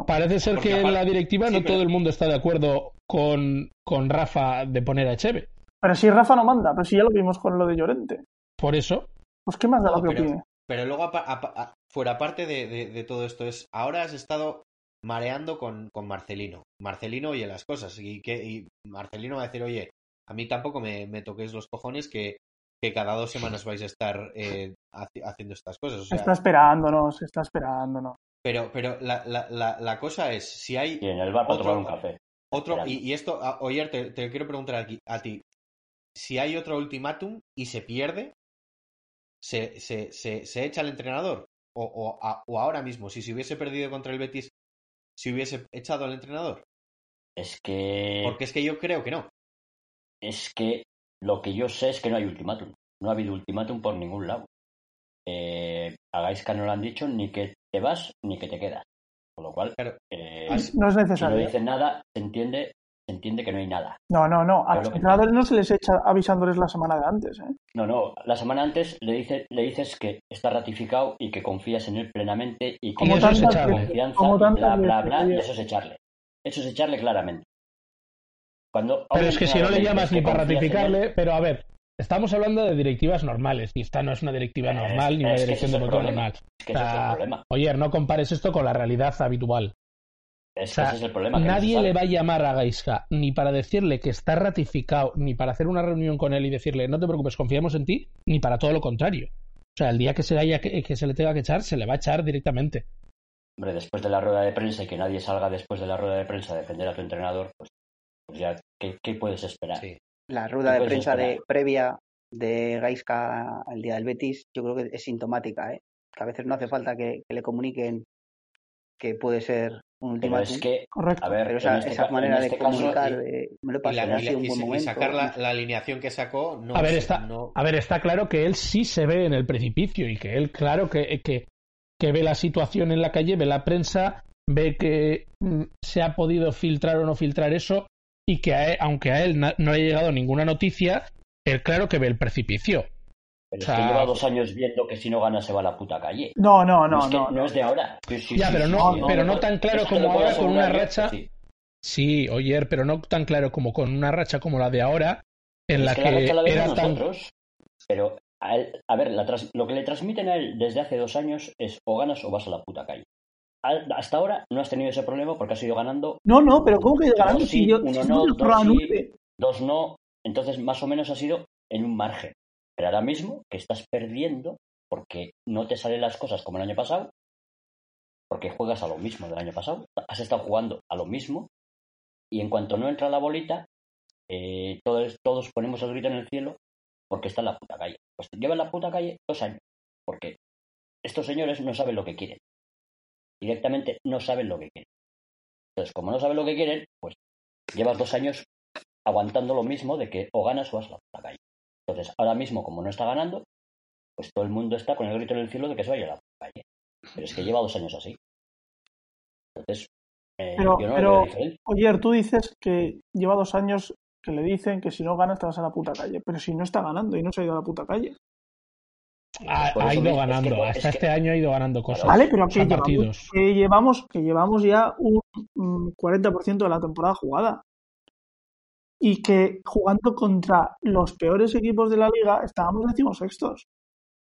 parece ser Porque que en la directiva sí, no pero- todo el mundo está de acuerdo con, con Rafa de poner a Echeve. Pero si Rafa no manda, pero si ya lo vimos con lo de Llorente. Por eso, Pues qué más da No, lo que pero- opine. Pero luego, a- fuera parte de, de- de todo esto, es ahora has estado mareando con, con Marcelino. Marcelino oye las cosas y, que, y Marcelino va a decir, oye, a mí tampoco me, me toquéis los cojones que, que cada dos semanas vais a estar eh, haci- haciendo estas cosas. O sea, Está esperándonos, está esperándonos. pero pero la, la, la, la cosa es, si hay Y en el bar para Otro- tomar un café. otro, y, y esto, a- Oyer, te, te quiero preguntar aquí, a ti, si hay otro ultimátum y se pierde, ¿se, se, se, se echa al entrenador? O, o, a- o ahora mismo, si se hubiese perdido contra el Betis, ¿se hubiese echado al entrenador? Es que, Porque es que yo creo que no. es que lo que yo sé es que no hay ultimátum. No ha habido ultimátum por ningún lado. Eh, a Gaisca no le han dicho ni que te vas ni que te quedas. Con lo cual, Claro. eh, No es si no necesario. dicen nada, se entiende, se entiende que no hay nada. No, no, no. A Pero los entrenadores no se les echa avisándoles la semana de antes. ¿eh? No, no, la semana antes le, dice, le dices que está ratificado y que confías en él plenamente y que Como eso es tantas echar veces, confianza como bla, bla, bla, y eso es echarle. Eso es echarle claramente. Cuando pero es que si no le llamas ni para ratificarle, pero a ver, estamos hablando de directivas normales y esta no es una directiva Es- normal ni una es dirección es deportiva problema. normal. es que es O sea, problema. Oye, no compares esto con la realidad habitual. Es O que sea, ese es el problema. que nadie le va a llamar a Gaisca ni para decirle que está ratificado, ni para hacer una reunión con él y decirle no te preocupes, confiamos en ti, ni para todo lo contrario. O sea, el día que se, haya que, que se le tenga que echar, se le va a echar directamente. Hombre, después de la rueda de prensa y que nadie salga después de la rueda de prensa a defender a tu entrenador, pues pues ya, ¿qué, qué puedes esperar? Sí. La rueda de prensa de, previa de Gaisca al día del Betis, yo creo que es sintomática, ¿eh? que a veces no hace falta que, que le comuniquen que puede ser un Pero ultimátum. es que, Correcto. a ver, pero este esa manera este de caso, comunicar, de, me lo Y, pasé, la- ha y- sido un y- buen y momento. sacar la, la alineación que sacó, no a ver, está, no- a ver, está claro que él sí se ve en el precipicio y que él, claro, que, que, que ve la situación en la calle, ve la prensa, ve que mm, se ha podido filtrar o no filtrar eso y que a él- aunque a él no le ha llegado ninguna noticia, él claro que ve el precipicio. Pero es o sea, que lleva dos años viendo que si no gana se va a la puta calle. No, no, no, es que no. no es de ahora. Sí, sí, Ya, sí, pero sí, no- sí, pero no tan claro como ahora con una racha. sí. Sí, oye, pero no tan claro como con una racha como la de ahora, en Es la que que, la racha la vemos era tan... nosotros, pero a, él- a ver, la tras- lo que le transmiten a él desde hace dos años es o ganas o vas a la puta calle. Al- Hasta ahora no has tenido ese problema porque has ido ganando, No, no, pero ¿cómo que ganando Dos si yo uno si no, dos sí. no, entonces más o menos has ido en un margen. Pero ahora mismo que estás perdiendo porque no te salen las cosas como el año pasado, porque juegas a lo mismo del año pasado, has estado jugando a lo mismo y en cuanto no entra la bolita, eh, todos, todos ponemos el grito en el cielo porque está en la puta calle. Pues lleva en la puta calle dos años, porque estos señores no saben lo que quieren. Directamente no saben lo que quieren. Entonces, como no saben lo que quieren, pues llevas dos años aguantando lo mismo de que o ganas o vas la puta calle. Entonces, ahora mismo, como no está ganando, pues todo el mundo está con el grito en el cielo de que se vaya a la puta calle. Pero es que lleva dos años así. Entonces, eh, Pero- yo no pero- veo. Oye, tú dices que lleva dos años que le dicen que si no ganas te vas a la puta calle. Pero si no está ganando y no se ha ido a la puta calle. Ha, Por ha ido es ganando, que hasta es que- este año ha ido ganando cosas. Vale, pero que llevamos, partidos. que llevamos, que llevamos ya un mm, 40% de la temporada jugada. Y que jugando contra los peores equipos de la liga estábamos decimosextos.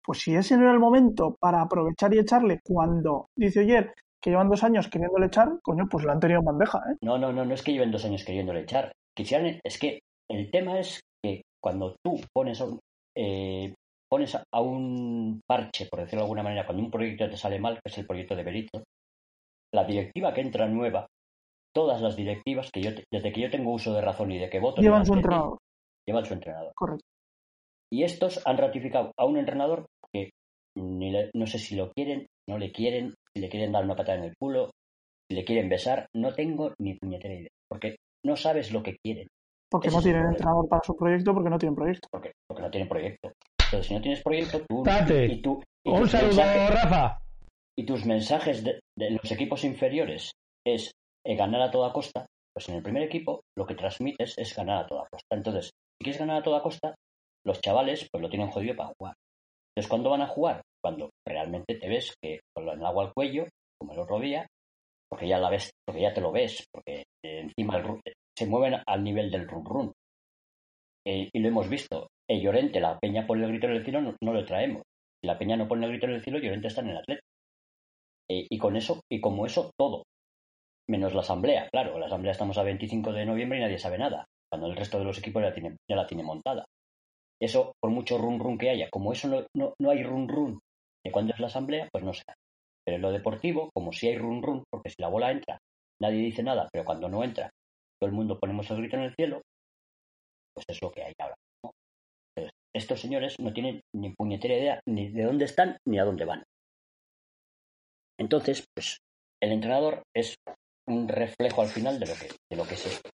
Pues si ese no era el momento para aprovechar y echarle cuando dice Oyer que llevan dos años queriéndole echar, coño, pues lo han tenido en bandeja, ¿eh? No, no, no, no es que lleven dos años queriéndole echar. Quisieran, es que el tema es que cuando tú pones a un, eh, pones a un parche, por decirlo de alguna manera, cuando un proyecto te sale mal, que es el proyecto de Berito, la directiva que entra nueva, todas las directivas que yo, te- desde que yo tengo uso de razón y de que voto, Llevan su entrenador, llevan su entrenador. correcto. Y estos han ratificado a un entrenador que ni le- no sé si lo quieren, no le quieren, si le quieren dar una patada en el culo, si le quieren besar, no tengo ni puñetera idea, porque no sabes lo que quieren. Porque Ese no tienen entrenador para su proyecto porque no tienen proyecto. porque, porque no tienen proyecto. Entonces, si no tienes proyecto, tú Tate. y, tú, y Un saludo, mensajes, Rafa. y tus mensajes de, de los equipos inferiores es eh, ganar a toda costa, pues en el primer equipo lo que transmites es ganar a toda costa. Entonces, si quieres ganar a toda costa, los chavales pues lo tienen jodido para jugar. Entonces, ¿cuándo van a jugar? Cuando realmente te ves que con el agua al cuello, como el otro día, porque ya la ves, porque ya te lo ves, porque eh, encima el se mueven al nivel del run run. Eh, y lo hemos visto. El Llorente, la Peña pone el grito en el cielo, no, lo traemos. Si la Peña no pone el grito en el cielo, Llorente está en el Atlético. Eh, y con eso, y como eso, todo. Menos la asamblea, claro, la asamblea estamos a 25 de noviembre y nadie sabe nada, cuando el resto de los equipos ya, la tiene montada. Eso, por mucho run run que haya, como eso no, no, no hay run run de cuando es la asamblea, pues no sé. Pero en lo deportivo, como si hay run run, porque si la bola entra, nadie dice nada, pero cuando no entra, todo el mundo ponemos el grito en el cielo, pues es lo que hay ahora. ¿no? Estos señores no tienen ni puñetera idea ni de dónde están ni a dónde van. Entonces, pues el entrenador es un reflejo al final de lo que, de lo que es esto.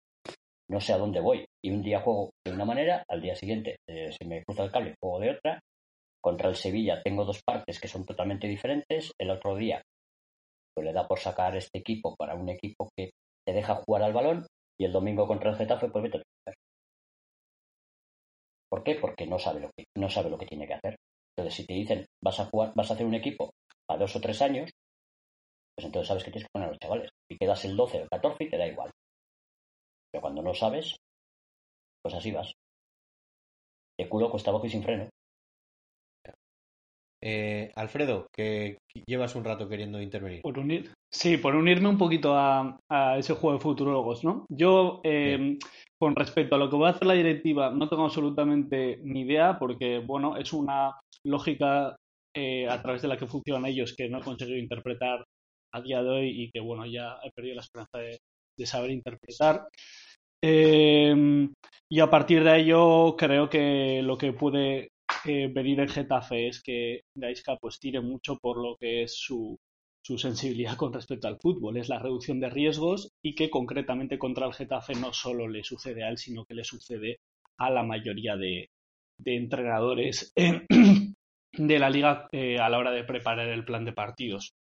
No sé a dónde voy. Y un día juego de una manera, al día siguiente eh, se me cruza el cable juego de otra. Contra el Sevilla tengo dos partes que son totalmente diferentes. El otro día pues, le da por sacar este equipo para un equipo que te deja jugar al balón. Y el domingo contra el Getafe, pues vete. ¿Por qué? Porque no sabe lo que, no sabe lo que tiene que hacer. Entonces, si te dicen vas a jugar, vas a hacer un equipo a dos o tres años, pues entonces sabes que tienes que poner a los chavales. Y quedas el 12 o el 14 y te da igual. Pero cuando no sabes, pues así vas. De culo cuesta abajo y sin freno. Eh, Alfredo, que llevas un rato queriendo intervenir. Por unir, sí, por unirme un poquito a, a ese juego de futurólogos, ¿no? Yo, eh, con respecto a lo que va a hacer la directiva, no tengo absolutamente ni idea, porque, bueno, es una lógica eh, a través de la que funcionan ellos que no he conseguido interpretar a día de hoy y que, bueno, ya he perdido la esperanza de, saber interpretar. Eh, y a partir de ello creo que lo que puede eh, venir en Getafe es que Gaisca pues tire mucho por lo que es su, su sensibilidad con respecto al fútbol, es la reducción de riesgos y que concretamente contra el Getafe no solo le sucede a él, sino que le sucede a la mayoría de, de entrenadores de la liga eh, a la hora de preparar el plan de partidos.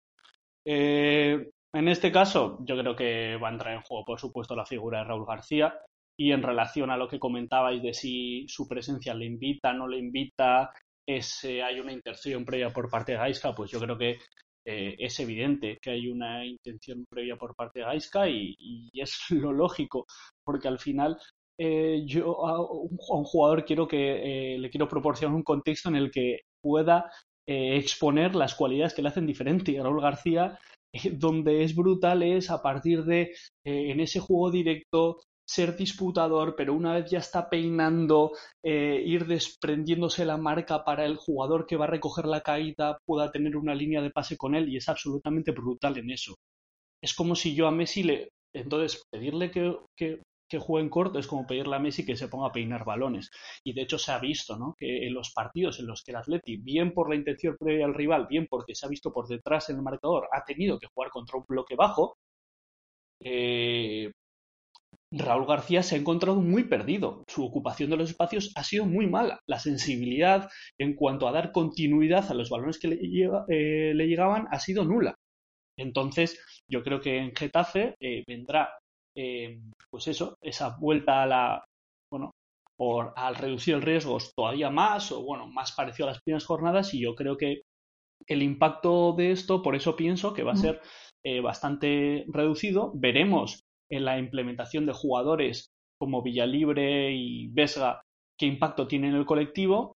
Eh, en este caso, yo creo que va a entrar en juego, por supuesto, la figura de Raúl García. Y en relación a lo que comentabais de si su presencia le invita, no le invita, es, hay una intención previa por parte de Gaisca, pues yo creo que eh, es evidente que hay una intención previa por parte de Gaisca y, es lo lógico, porque al final eh, yo a un, a un, jugador quiero que eh, le quiero proporcionar un contexto en el que pueda eh, exponer las cualidades que le hacen diferente. Y Raúl García, eh, donde es brutal, es a partir de eh, en ese juego directo ser disputador, pero una vez ya está peinando, ir desprendiéndose la marca para el jugador que va a recoger la caída pueda tener una línea de pase con él y es absolutamente brutal en eso. Es como si yo a Messi le, entonces, pedirle que, que, que juegue en corto es como pedirle a Messi que se ponga a peinar balones. Y de hecho se ha visto ¿no? que en los partidos en los que el Atleti, bien por la intención previa al rival, bien porque se ha visto por detrás en el marcador, ha tenido que jugar contra un bloque bajo, eh, Raúl García se ha encontrado muy perdido. Su ocupación de los espacios ha sido muy mala. La sensibilidad en cuanto a dar continuidad a los balones que le, eh, le llegaban ha sido nula. Entonces, yo creo que en Getafe eh, vendrá eh, pues eso, esa vuelta a la, bueno, por, al reducir el riesgo todavía más, o bueno, más parecido a las primeras jornadas, y yo creo que el impacto de esto, por eso pienso que va a ser eh, bastante reducido. Veremos en la implementación de jugadores como Villalibre y Vesga qué impacto tiene en el colectivo,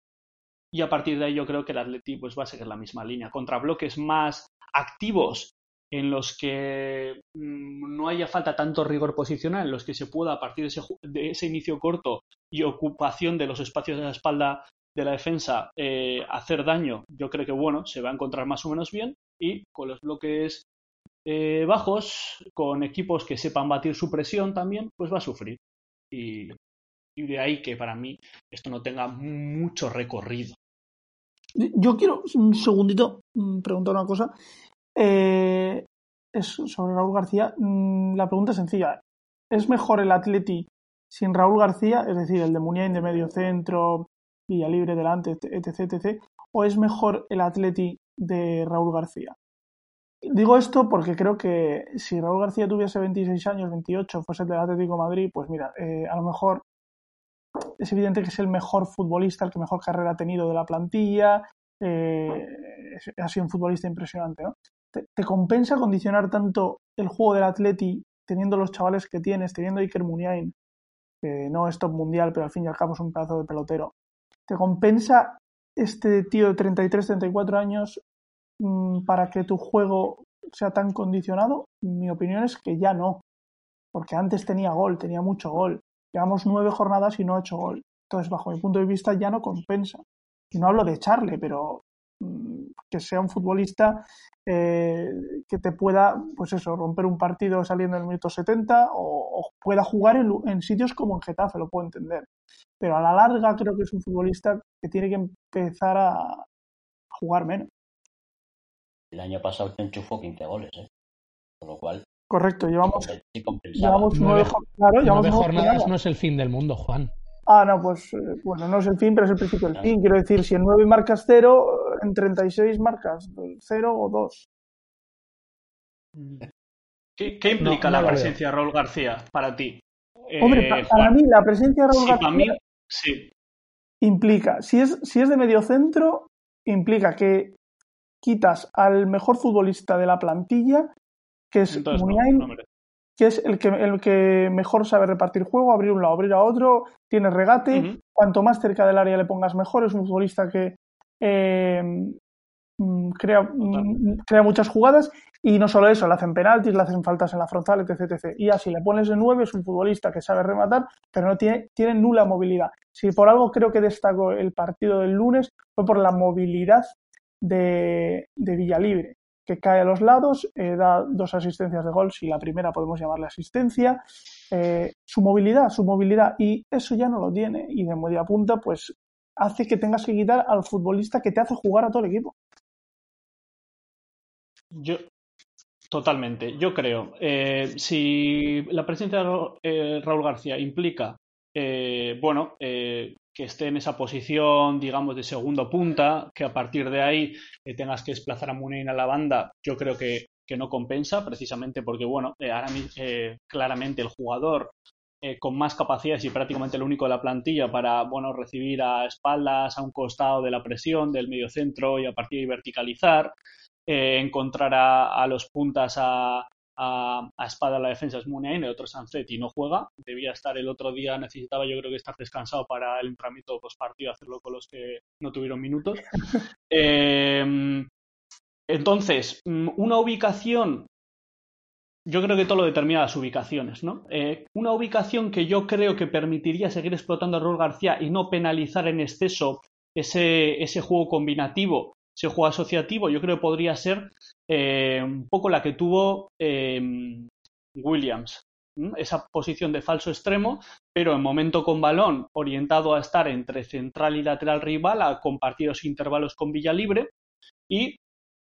y a partir de ahí yo creo que el Atleti pues, va a seguir la misma línea. Contra bloques más activos en los que mmm, no haya falta tanto rigor posicional, en los que se pueda, a partir de ese, inicio corto y ocupación de los espacios de la espalda de la defensa, eh, hacer daño, yo creo que bueno, se va a encontrar más o menos bien. Y con los bloques eh, bajos, con equipos que sepan batir su presión también, pues va a sufrir. Y, y de ahí que para mí esto no tenga mucho recorrido. Yo quiero un segundito mm, preguntar una cosa. Eh, es sobre Raúl García. Mm, la pregunta es sencilla. ¿Es mejor el Atleti sin Raúl García, es decir, el de Muniain de medio centro, Villalibre delante, etc, etc, o es mejor el Atleti de Raúl García? Digo esto porque creo que si Raúl García tuviese 26 años, 28, fuese el del Atlético de Madrid, pues mira, eh, a lo mejor es evidente que es el mejor futbolista, el que mejor carrera ha tenido de la plantilla, eh, ha sido un futbolista impresionante, ¿no? Te, compensa condicionar tanto el juego del Atleti teniendo los chavales que tienes, teniendo Iker Muniain, que no es top mundial, pero al fin y al cabo es un pedazo de pelotero. ¿Te compensa este tío de 33, 34 años mmm, para que tu juego sea tan condicionado? Mi opinión es que ya no, porque antes tenía gol, tenía mucho gol. Llevamos nueve jornadas y no ha hecho gol. Entonces, bajo mi punto de vista, ya no compensa. Y no hablo de echarle, pero que sea un futbolista eh, que te pueda, pues eso, romper un partido saliendo en el minuto 70 o, o pueda jugar en, en, sitios como en Getafe, lo puedo entender. Pero a la larga creo que es un futbolista que tiene que empezar a, a jugar menos. El año pasado te enchufó 15 goles, ¿eh? Con lo cual. Correcto, llevamos, sí llevamos nueve, claro, llevamos nueve jornadas, no es el fin del mundo, Juan. Ah, no, pues eh, bueno, no es el fin, pero es el principio del fin. Quiero decir, si en 9 marcas 0, en 36 marcas 0 o 2. ¿Qué, qué implica no, no la presencia de Raúl García para ti? Hombre, eh, para, para mí la presencia de Raúl sí, García mí, sí. implica, si es, si es de medio centro, implica que quitas al mejor futbolista de la plantilla, que es Entonces, Muniain, no, que es el que, el que mejor sabe repartir juego, abrir un lado, abrir a otro, tiene regate, uh -huh. cuanto más cerca del área le pongas mejor, es un futbolista que eh, crea, uh crea muchas jugadas y no solo eso, le hacen penaltis, le hacen faltas en la frontal, etc. etc. Y así le pones de nueve, es un futbolista que sabe rematar, pero no tiene, tiene nula movilidad. Si por algo creo que destacó el partido del lunes fue por la movilidad de, de Villalibre. Que cae a los lados, eh, da dos asistencias de gol, si la primera podemos llamarle asistencia, eh, su movilidad, su movilidad, y eso ya no lo tiene, y de media punta, pues hace que tengas que quitar al futbolista que te hace jugar a todo el equipo. Yo, totalmente, yo creo, eh, si la presencia de Raúl García implica, bueno, que esté en esa posición, digamos, de segundo punta, que a partir de ahí eh, tengas que desplazar a Munein a la banda, yo creo que, no compensa, precisamente porque, bueno, eh, ahora eh, claramente el jugador con más capacidades y prácticamente el único de la plantilla para, bueno, recibir a espaldas, a un costado de la presión del medio centro y a partir de verticalizar, encontrar a, a los puntas a, a, espada la defensa es Muniain, el otro y no juega. Debía estar el otro día, necesitaba yo creo que estar descansado para el entrenamiento post partido, hacerlo con los que no tuvieron minutos. Em, entonces, mm, una ubicación, yo creo que todo lo determina las ubicaciones, ¿no? Eh, una ubicación que yo creo que permitiría seguir explotando a Raúl García y no penalizar en exceso ese, ese juego combinativo ese juego asociativo, yo creo que podría ser eh, un poco la que tuvo eh, Williams. Esa posición de falso extremo, pero en momento con balón, orientado a estar entre central y lateral rival, a compartir los intervalos con Villa Libre y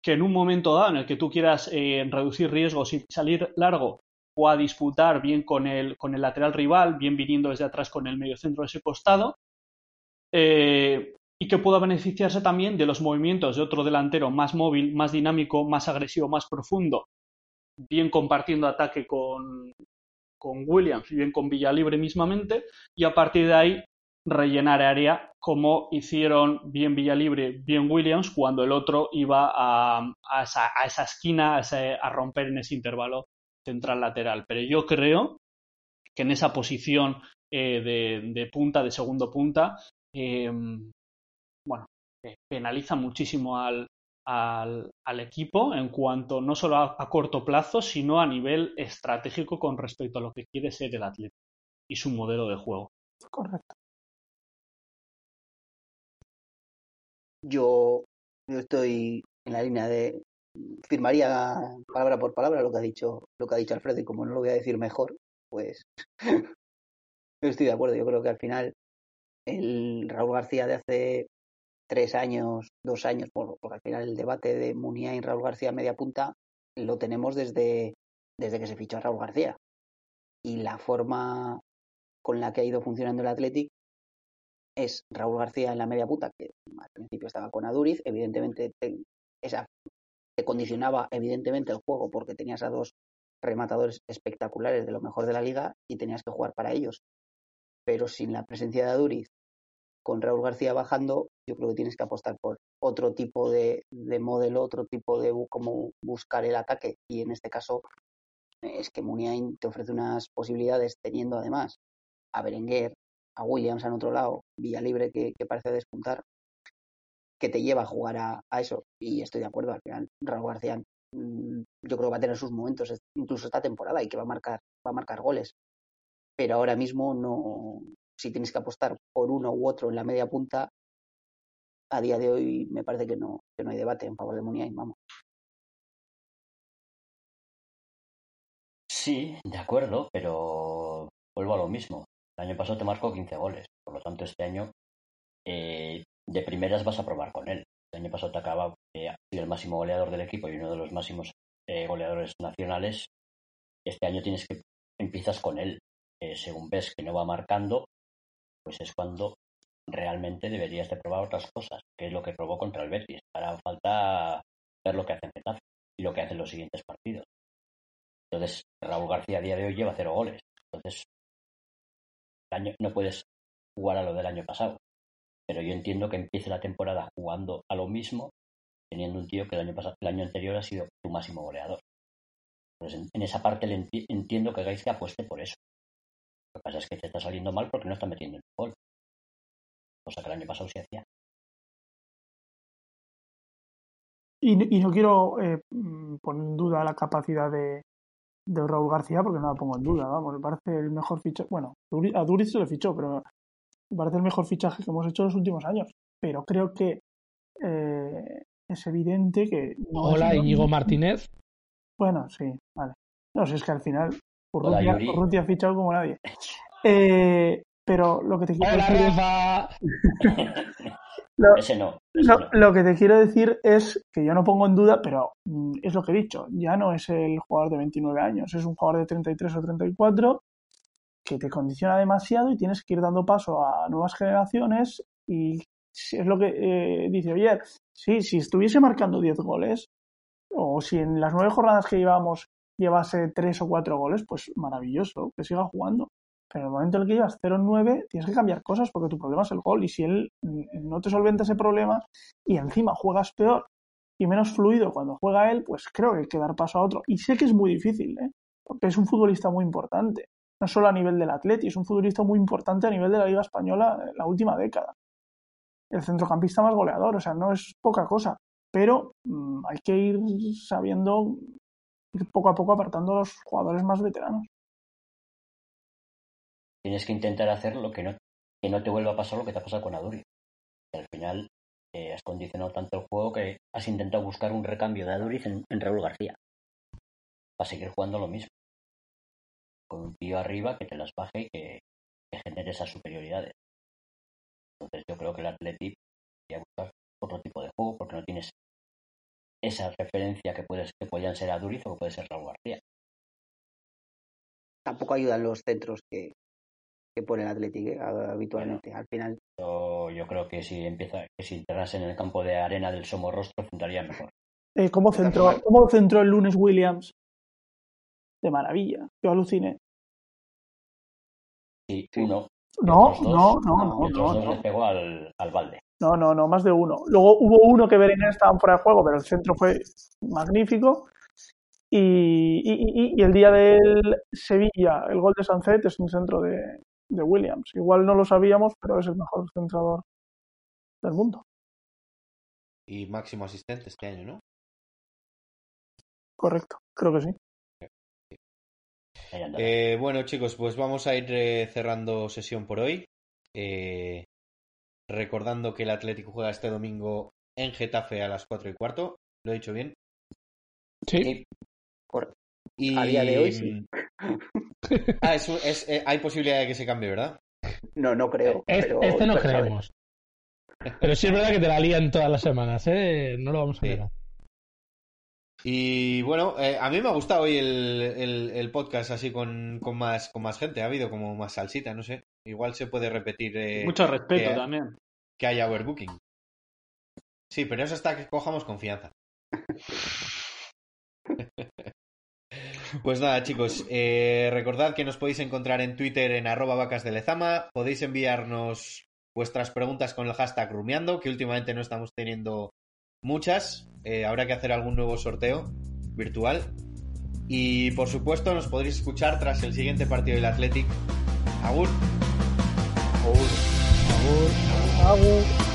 que en un momento dado en el que tú quieras eh, reducir riesgos y salir largo o a disputar bien con el, con el lateral rival, bien viniendo desde atrás con el medio centro de ese costado, y que pueda beneficiarse también de los movimientos de otro delantero más móvil, más dinámico, más agresivo, más profundo, bien compartiendo ataque con, con Williams y bien con Villalibre mismamente, y a partir de ahí rellenar área como hicieron bien Villalibre, bien Williams, cuando el otro iba a, a, esa, esquina, a, romper en ese intervalo central lateral. Pero yo creo que en esa posición eh, de, punta, de segundo punta, eh, penaliza muchísimo al, al, equipo en cuanto no solo a, corto plazo, sino a nivel estratégico con respecto a lo que quiere ser el atleta y su modelo de juego. Correcto. Yo, yo estoy en la línea de firmaría palabra por palabra lo que ha dicho lo que ha dicho Alfredo y como no lo voy a decir mejor, pues estoy de acuerdo. Yo creo que al final el Raúl García de hace tres años, dos años, porque al final el debate de Munía y Raúl García media punta lo tenemos desde, desde que se fichó a Raúl García. Y la forma con la que ha ido funcionando el Athletic es Raúl García en la media punta, que al principio estaba con Aduriz, evidentemente esa te condicionaba evidentemente el juego porque tenías a dos rematadores espectaculares de lo mejor de la liga y tenías que jugar para ellos. Pero sin la presencia de Aduriz con Raúl García bajando, yo creo que tienes que apostar por otro tipo de, modelo, otro tipo de cómo buscar el ataque. Y en este caso es que Muniain te ofrece unas posibilidades teniendo además a Berenguer, a Williams en otro lado, Vía Libre que, parece despuntar, que te lleva a jugar a, eso. Y estoy de acuerdo, al final Raúl García mm, yo creo que va a tener sus momentos, incluso esta temporada, y que va a marcar, va a marcar goles. Pero ahora mismo no, si tienes que apostar por uno u otro en la media punta, a día de hoy me parece que no, que no hay debate en favor de Muniain, vamos. Sí, de acuerdo, pero vuelvo a lo mismo. El año pasado te marcó 15 goles, por lo tanto este año eh, de primeras vas a probar con él. El año pasado te acaba eh, el máximo goleador del equipo y uno de los máximos eh, goleadores nacionales. Este año tienes que empiezas con él. Eh, según ves que no va marcando, pues es cuando realmente deberías de probar otras cosas, que es lo que probó contra el Betis. Falta ver lo que hace en y lo que hacen los siguientes partidos. Entonces, Raúl García a día de hoy lleva cero goles. Entonces, año, no puedes jugar a lo del año pasado. Pero yo entiendo que empiece la temporada jugando a lo mismo, teniendo un tío que el año, pasado, el año anterior ha sido tu máximo goleador. Entonces, en, esa parte le entiendo que Gaisca apueste por eso. Lo que pasa es que te está saliendo mal porque no está metiendo el gol. Cosa que el año pasado se hacía. Y, no quiero eh, poner en duda la capacidad de, de, Raúl García porque no la pongo en duda, vamos, me parece el mejor fichaje, bueno, a Duriz se le fichó, pero me parece el mejor fichaje que hemos hecho en los últimos años, pero creo que eh, es evidente que... No Hola, Íñigo Martínez. Bueno, sí, vale. No, si es que al final Urrutia, ha fichado como nadie. Eh, pero lo que te quiero Hola, decir es- lo- Ese no. ese lo, no. lo que te quiero decir es que yo no pongo en duda, pero mm, es lo que he dicho, ya no es el jugador de 29 años, es un jugador de 33 o 34 que te condiciona demasiado y tienes que ir dando paso a nuevas generaciones y es lo que eh, dice Oyer, sí, si estuviese marcando 10 goles o si en las nueve jornadas que llevamos llevase 3 o 4 goles, pues maravilloso, que siga jugando. Pero en el momento en el que llevas 0-9, tienes que cambiar cosas porque tu problema es el gol. Y si él mm, no te solventa ese problema y encima juegas peor y menos fluido cuando juega él, pues creo que hay que dar paso a otro. Y sé que es muy difícil, ¿eh? porque es un futbolista muy importante. No solo a nivel del Atleti, es un futbolista muy importante a nivel de la Liga Española en la última década. El centrocampista más goleador, o sea, no es poca cosa. Pero mm, hay que ir sabiendo ir poco a poco apartando a los jugadores más veteranos. Tienes que intentar hacer lo que no, que no te vuelva a pasar lo que te ha pasado con Aduri. Al final eh, has condicionado tanto el juego que has intentado buscar un recambio de Aduriz en, Raúl García. Para seguir jugando lo mismo. Con un tío arriba que te las baje y que, genere esas superioridades. Entonces yo creo que el Athletic debería buscar otro tipo de juego porque no tienes esa referencia que puedes que podían ser Aduriz o que puede ser Raúl García. Tampoco ayudan los centros que, que pone el Athletic eh, habitualmente. Al final, Yo, yo creo que si empieza, que si entras en el campo de arena del Somorrostro, centraría mejor. Eh, ¿cómo, centró, ¿Cómo centró el lunes Williams? De maravilla. Yo aluciné. Sí, uno. No, no, no, no, no, dos no. les pegó al, al balde. No, no, no, más de uno. Luego hubo uno que Berenguer estaban fuera de juego, pero el centro fue magnífico. Y, y- y- y el día del Sevilla, el gol de Sancet es un centro de, de Williams. Igual no lo sabíamos, pero es el mejor centrador del mundo. Y máximo asistente este año, ¿no? Correcto, creo que sí. Eh, bueno, chicos, pues vamos a ir eh, cerrando sesión por hoy. Eh, recordando que el Atlético juega este domingo en Getafe a las 4 y cuarto. ¿Lo he dicho bien? Sí. Y... A día de hoy, sí. Ah, es, es- eh, hay posibilidad de que se cambie, ¿verdad? No, no creo. Es- pero, este no pero sabe. creemos. Pero sí es verdad que te la lían todas las semanas, ¿eh? No lo vamos a Sí. Y bueno, eh, a mí me ha gustado hoy el, el- el podcast así con, con más, con más gente. Ha habido como más salsita, no sé. Igual se puede repetir eh, Mucho respeto que- también. que haya overbooking. Sí, pero eso hasta que cojamos confianza. Pues nada, chicos, eh, recordad que nos podéis encontrar en Twitter en arroba vacas de Lezama. Podéis enviarnos vuestras preguntas con el hashtag rumiando, que últimamente no estamos teniendo muchas. Eh, habrá que hacer algún nuevo sorteo virtual. Y por supuesto, nos podréis escuchar tras el siguiente partido del Athletic. Agur. Agur.